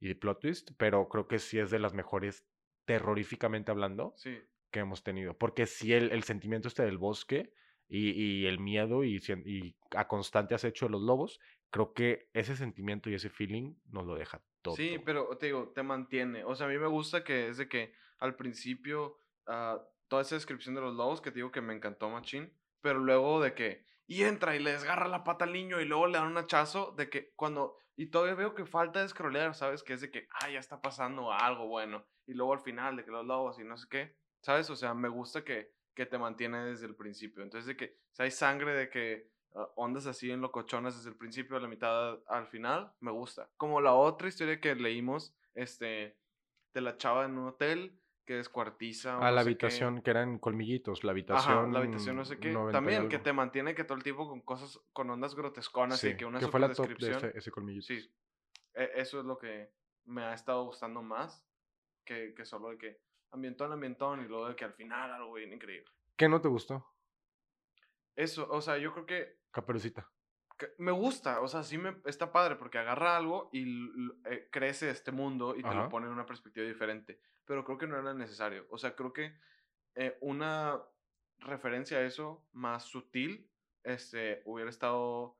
y de plot twist, pero creo que sí es de las mejores, terroríficamente hablando, sí. que hemos tenido, porque sí el, el sentimiento este del bosque y, y el miedo y, y a constante acecho de los lobos, creo que ese sentimiento y ese feeling nos lo deja todo. Sí, pero te digo, te mantiene. O sea, a mí me gusta que es de que al principio, ah, toda esa descripción de los lobos que te digo que me encantó machín, pero luego de que, y entra y le desgarra la pata al niño y luego le dan un hachazo, de que cuando, y todavía veo que falta de scrollear, ¿sabes? Que es de que, ah, ya está pasando algo bueno. Y luego al final de que los lobos y no sé qué, ¿sabes? O sea, me gusta que, que te mantiene desde el principio. Entonces, de que si hay sangre de que ah, ondas así en locochonas desde el principio a la mitad al final, me gusta. Como la otra historia que leímos, este, de la chava en un hotel que descuartiza. A no la qué. habitación, que eran colmillitos, la Ajá, habitación. la habitación no sé qué. 90 y También que te mantiene que todo el tiempo con cosas, con ondas grotesconas Sí, y que una que fue la top de ese colmillito. Sí, e- eso es lo que me ha estado gustando más que, que solo de que ambientón, ambientón y luego de que al final algo bien increíble. ¿Qué no te gustó? Eso, o sea, yo creo que Caperucita. Me gusta, o sea, sí me está padre porque agarra algo y eh, crece este mundo y te Ajá. lo pone en una perspectiva diferente. Pero creo que no era necesario. O sea, creo que eh, una referencia a eso más sutil este, hubiera estado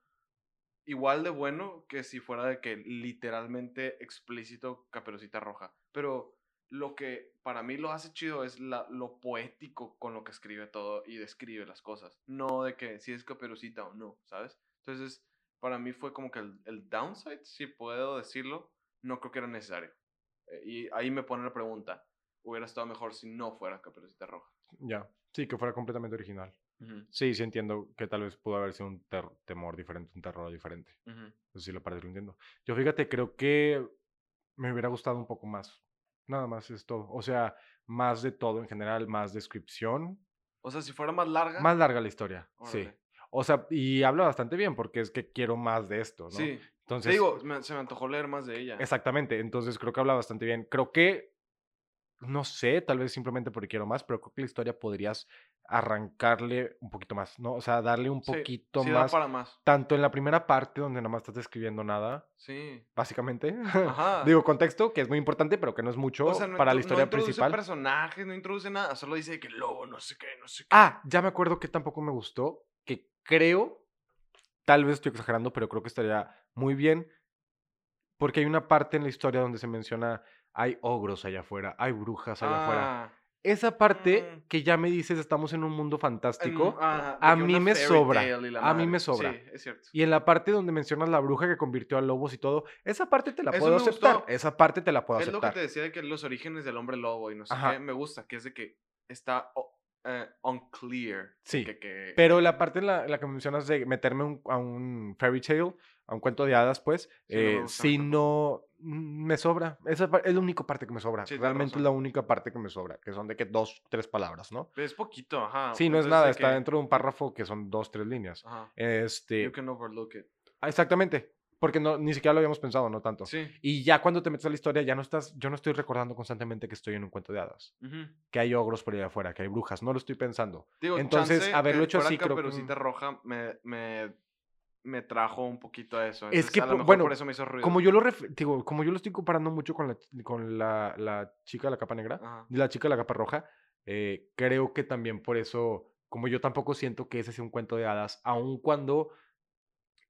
igual de bueno que si fuera de que literalmente explícito Caperucita Roja. Pero lo que para mí lo hace chido es la, lo poético con lo que escribe todo y describe las cosas. No de que si es caperucita o no, ¿sabes? Entonces, para mí fue como que el, el downside, si puedo decirlo, no creo que era necesario. Eh, y ahí me pone la pregunta, hubiera estado mejor si no fuera caperucita roja. Ya, sí, que fuera completamente original. Sí, sí entiendo que tal vez pudo haber sido un temor diferente, un terror diferente. Eso sí lo parece, lo entiendo. Yo fíjate, creo que me hubiera gustado un poco más. Nada más es todo. O sea, más de todo en general, más descripción. O sea, si fuera más larga. Más larga la historia, sí. O sea, y habla bastante bien porque es que quiero más de esto, ¿no? Sí. Entonces, Te digo, se me antojó leer más de ella. Exactamente, entonces creo que habla bastante bien. Creo que no sé, tal vez simplemente porque quiero más, pero creo que la historia podrías arrancarle un poquito más, ¿no? O sea, darle un poquito sí, más, para más. Tanto en la primera parte, donde nada más estás describiendo nada. Sí. Básicamente. Ajá. Digo, contexto, que es muy importante, pero que no es mucho para la historia no principal. No introduce personajes, no introduce nada, solo dice que lobo, no sé qué, no sé qué. Ah, ya me acuerdo que tampoco me gustó, que creo, tal vez estoy exagerando, pero creo que estaría muy bien, porque hay una parte en la historia donde se menciona hay ogros allá afuera, hay brujas allá afuera. Ah, Esa parte mm. que ya me dices, estamos en un mundo fantástico, a mí me sobra. A mí me sobra. Sí, es cierto. Y en la parte donde mencionas la bruja que convirtió a lobos y todo, esa parte te la puedo aceptar. Esa parte te la puedo aceptar. Es lo que te decía de que los orígenes del hombre lobo y no sé qué, me gusta, que es de que está uh, unclear. Sí. Pero la parte en la, que mencionas de meterme a un fairy tale, a un cuento de hadas, pues, eh, si no mm, me sobra. Esa es la única parte que me sobra. Realmente es la única parte que me sobra, que son de que dos, tres palabras, ¿no? Es poquito, ajá. Sí, no es nada, está dentro de un párrafo que son dos, tres líneas. Ajá. Este. You can overlook it. Ah, exactamente. Porque no, ni siquiera lo habíamos pensado, no tanto. Sí. Y ya cuando te metes a la historia, ya no estás, yo no estoy recordando constantemente que estoy en un cuento de hadas. Que hay ogros por allá afuera, que hay brujas. No lo estoy pensando. Digo, Entonces, haberlo hecho así, creo que... roja me, me me trajo un poquito a eso. es que, bueno, por eso me hizo ruido. Como yo lo, digo, como yo lo estoy comparando mucho con la, con la, la chica de la capa negra, la chica de la capa roja, eh, creo que también por eso, como yo tampoco siento que ese sea un cuento de hadas, aun cuando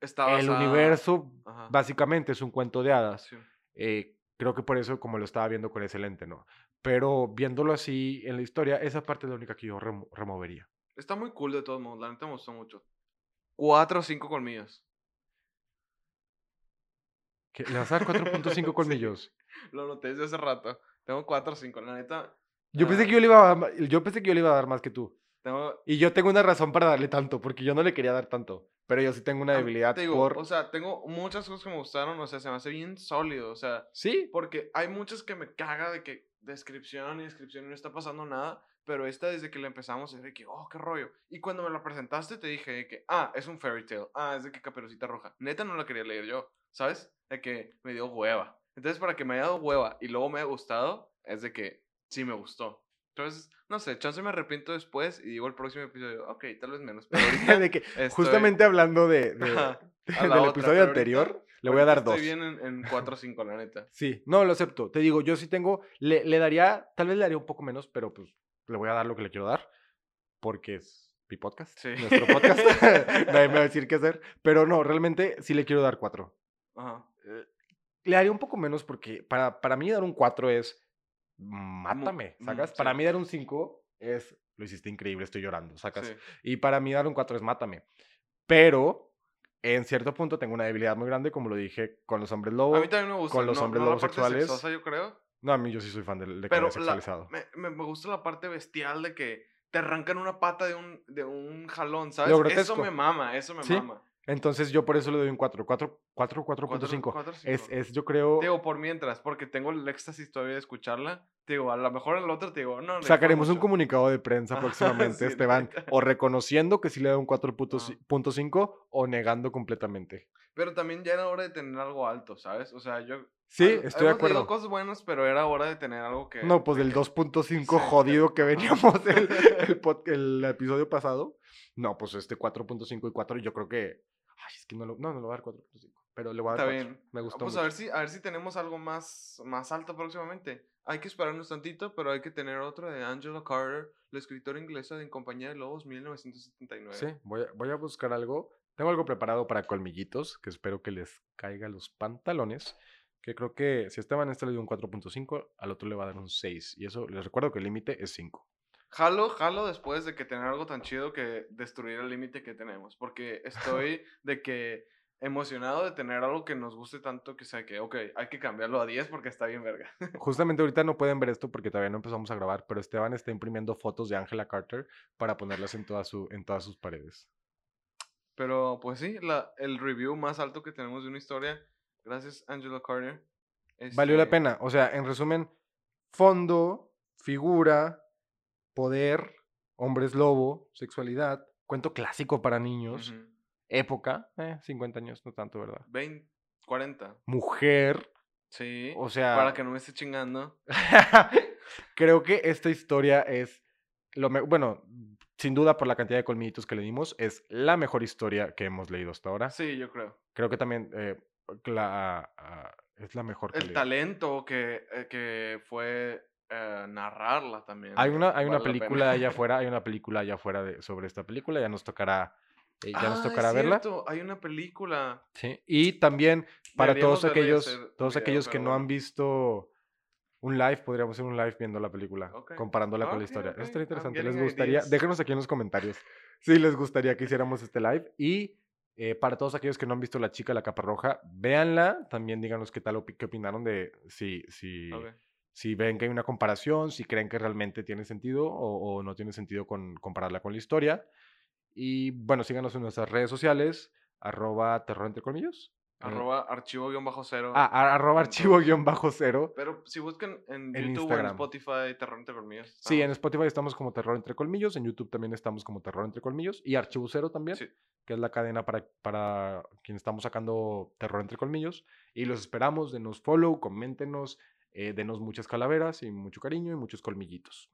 el universo básicamente es un cuento de hadas. Eh, creo que por eso, como lo estaba viendo con ese lente, ¿no? Pero viéndolo así en la historia, esa parte es la única que yo removería. Está muy cool de todos modos, la neta me gustó mucho. Cuatro o cinco colmillos. ¿Le vas a dar 4.5 colmillos? lo noté desde hace rato. Tengo cuatro o cinco, la neta. Yo pensé, que yo, le iba a, yo pensé que yo le iba a dar más que tú. Y yo tengo una razón para darle tanto, porque yo no le quería dar tanto. Pero yo sí tengo una debilidad por... O sea, tengo muchas cosas que me gustaron, o sea, se me hace bien sólido, o sea... Sí. Porque hay muchas que me caga de que descripción y descripción y no está pasando nada, pero esta desde que la empezamos es de que, oh, qué rollo. Y cuando me la presentaste te dije que, ah, es un fairy tale, ah, es de que Caperucita Roja. Neta no la quería leer yo, ¿sabes? De que me dio hueva. Entonces, para que me haya dado hueva y luego me haya gustado, es de que sí me gustó. Entonces, no sé, chance me arrepiento después y digo el próximo episodio, ok, tal vez menos. Pero ahorita de que, justamente hablando de, del episodio anterior, le voy a dar dos. Estoy bien en, 4 o 5, la neta. Sí, no, lo acepto. Te digo, yo sí tengo, le, le daría, tal vez le daría un poco menos, pero pues le voy a dar lo que le quiero dar, porque es mi podcast, nuestro podcast. Nadie me va a decir qué hacer. Pero no, realmente sí le quiero dar cuatro. Ajá. Eh, le daría un poco menos porque para, para mí dar un cuatro es mátame, ¿sacas? Para mí dar un cinco es lo hiciste increíble, estoy llorando, ¿sacas? Y para mí dar un cuatro es mátame. Pero en cierto punto tengo una debilidad muy grande, como lo dije con los hombres lobos. A mí también me gusta. Con los hombres lobos sexuales. yo creo. No, a mí yo sí soy fan del de Pero sexualizado. me, me, gusta la parte bestial de que te arrancan una pata de un, de un jalón, ¿sabes? Eso me mama, eso me mama. Entonces yo por eso le doy un 4, 4, 4, 4.5. Es, es, yo creo... Digo, por mientras, porque tengo el éxtasis todavía de escucharla. Digo, a lo mejor el otro te digo, no. Sacaremos un comunicado de prensa próximamente, Esteban, o reconociendo que sí le da un 4.5 o negando completamente. Pero también ya era hora de tener algo alto, ¿sabes? O sea, yo... Sí, estoy de acuerdo. cosas buenas, pero era hora de tener algo que... No, pues del 2.5 jodido que veníamos el, el, el, episodio pasado. No, pues este 4.5 y 4 yo creo que Ay, es que no, lo, no, no lo voy a dar 4.5. Pero le voy a dar Está bien. Me gustó Vamos a ver si, a ver si tenemos algo más, más alto próximamente. Hay que esperarnos tantito, pero hay que tener otro de Angela Carter, la escritora inglesa de En Compañía de Lobos, 1979. Sí, voy a, voy a buscar algo. Tengo algo preparado para colmillitos, que espero que les caiga los pantalones. Que creo que si Esteban este le dio un 4.5, al otro le va a dar un 6. Y eso, les recuerdo que el límite es 5. Jalo, jalo después de que tener algo tan chido que destruir el límite que tenemos. Porque estoy de que emocionado de tener algo que nos guste tanto que sea que, ok, hay que cambiarlo a 10 porque está bien verga. Justamente ahorita no pueden ver esto porque todavía no empezamos a grabar, pero Esteban está imprimiendo fotos de Angela Carter para ponerlas en, toda su, en todas sus paredes. Pero pues sí, la, el review más alto que tenemos de una historia, gracias Angela Carter. Valió la Este, pena. O sea, en resumen, fondo, figura, poder, hombres lobo, sexualidad, cuento clásico para niños, época, eh, 50 años, no tanto, ¿verdad? 20, 40. Mujer, Sí. o sea... Para que no me esté chingando. Creo que esta historia es lo bueno, sin duda por la cantidad de colmillitos que le dimos, es la mejor historia que hemos leído hasta ahora. Sí, yo creo. Creo que también eh, la, es la mejor que El leí. talento que, eh, que fue eh, narrarla también. Hay una, hay una película allá afuera, hay una película allá afuera de, sobre esta película, ya nos tocará, eh, ya nos Ah, tocará es verla. cierto, Hay una película. Sí. Y también para Deberíamos todos aquellos, todos video, aquellos que no han visto un live, podríamos hacer un live viendo la película, comparándola con la historia. ok, Esto estaría I'm interesante. ¿Les gustaría? ideas. Déjenos aquí en los comentarios si les gustaría que hiciéramos este live. Y eh, para todos aquellos que no han visto La chica de la capa roja, véanla. También díganos qué tal, qué opinaron de si, si. Si ven que hay una comparación, si creen que realmente tiene sentido o, o no tiene sentido con, compararla con la historia. Y bueno, síganos en nuestras redes sociales, arroba terror entre colmillos. Eh, Arroba archivo guion bajo cero. ah, arroba archivo guion bajo cero. Pero si buscan en, En YouTube o Instagram. en Spotify, Terror entre colmillos. Sí, en. Spotify estamos como Terror Entre Colmillos, en YouTube también estamos como Terror Entre Colmillos y Archivo Cero también, Sí. que es la cadena para, para quien estamos sacando Terror Entre Colmillos. Y los esperamos, denos follow, coméntenos, eh, denos muchas calaveras y mucho cariño y muchos colmillitos.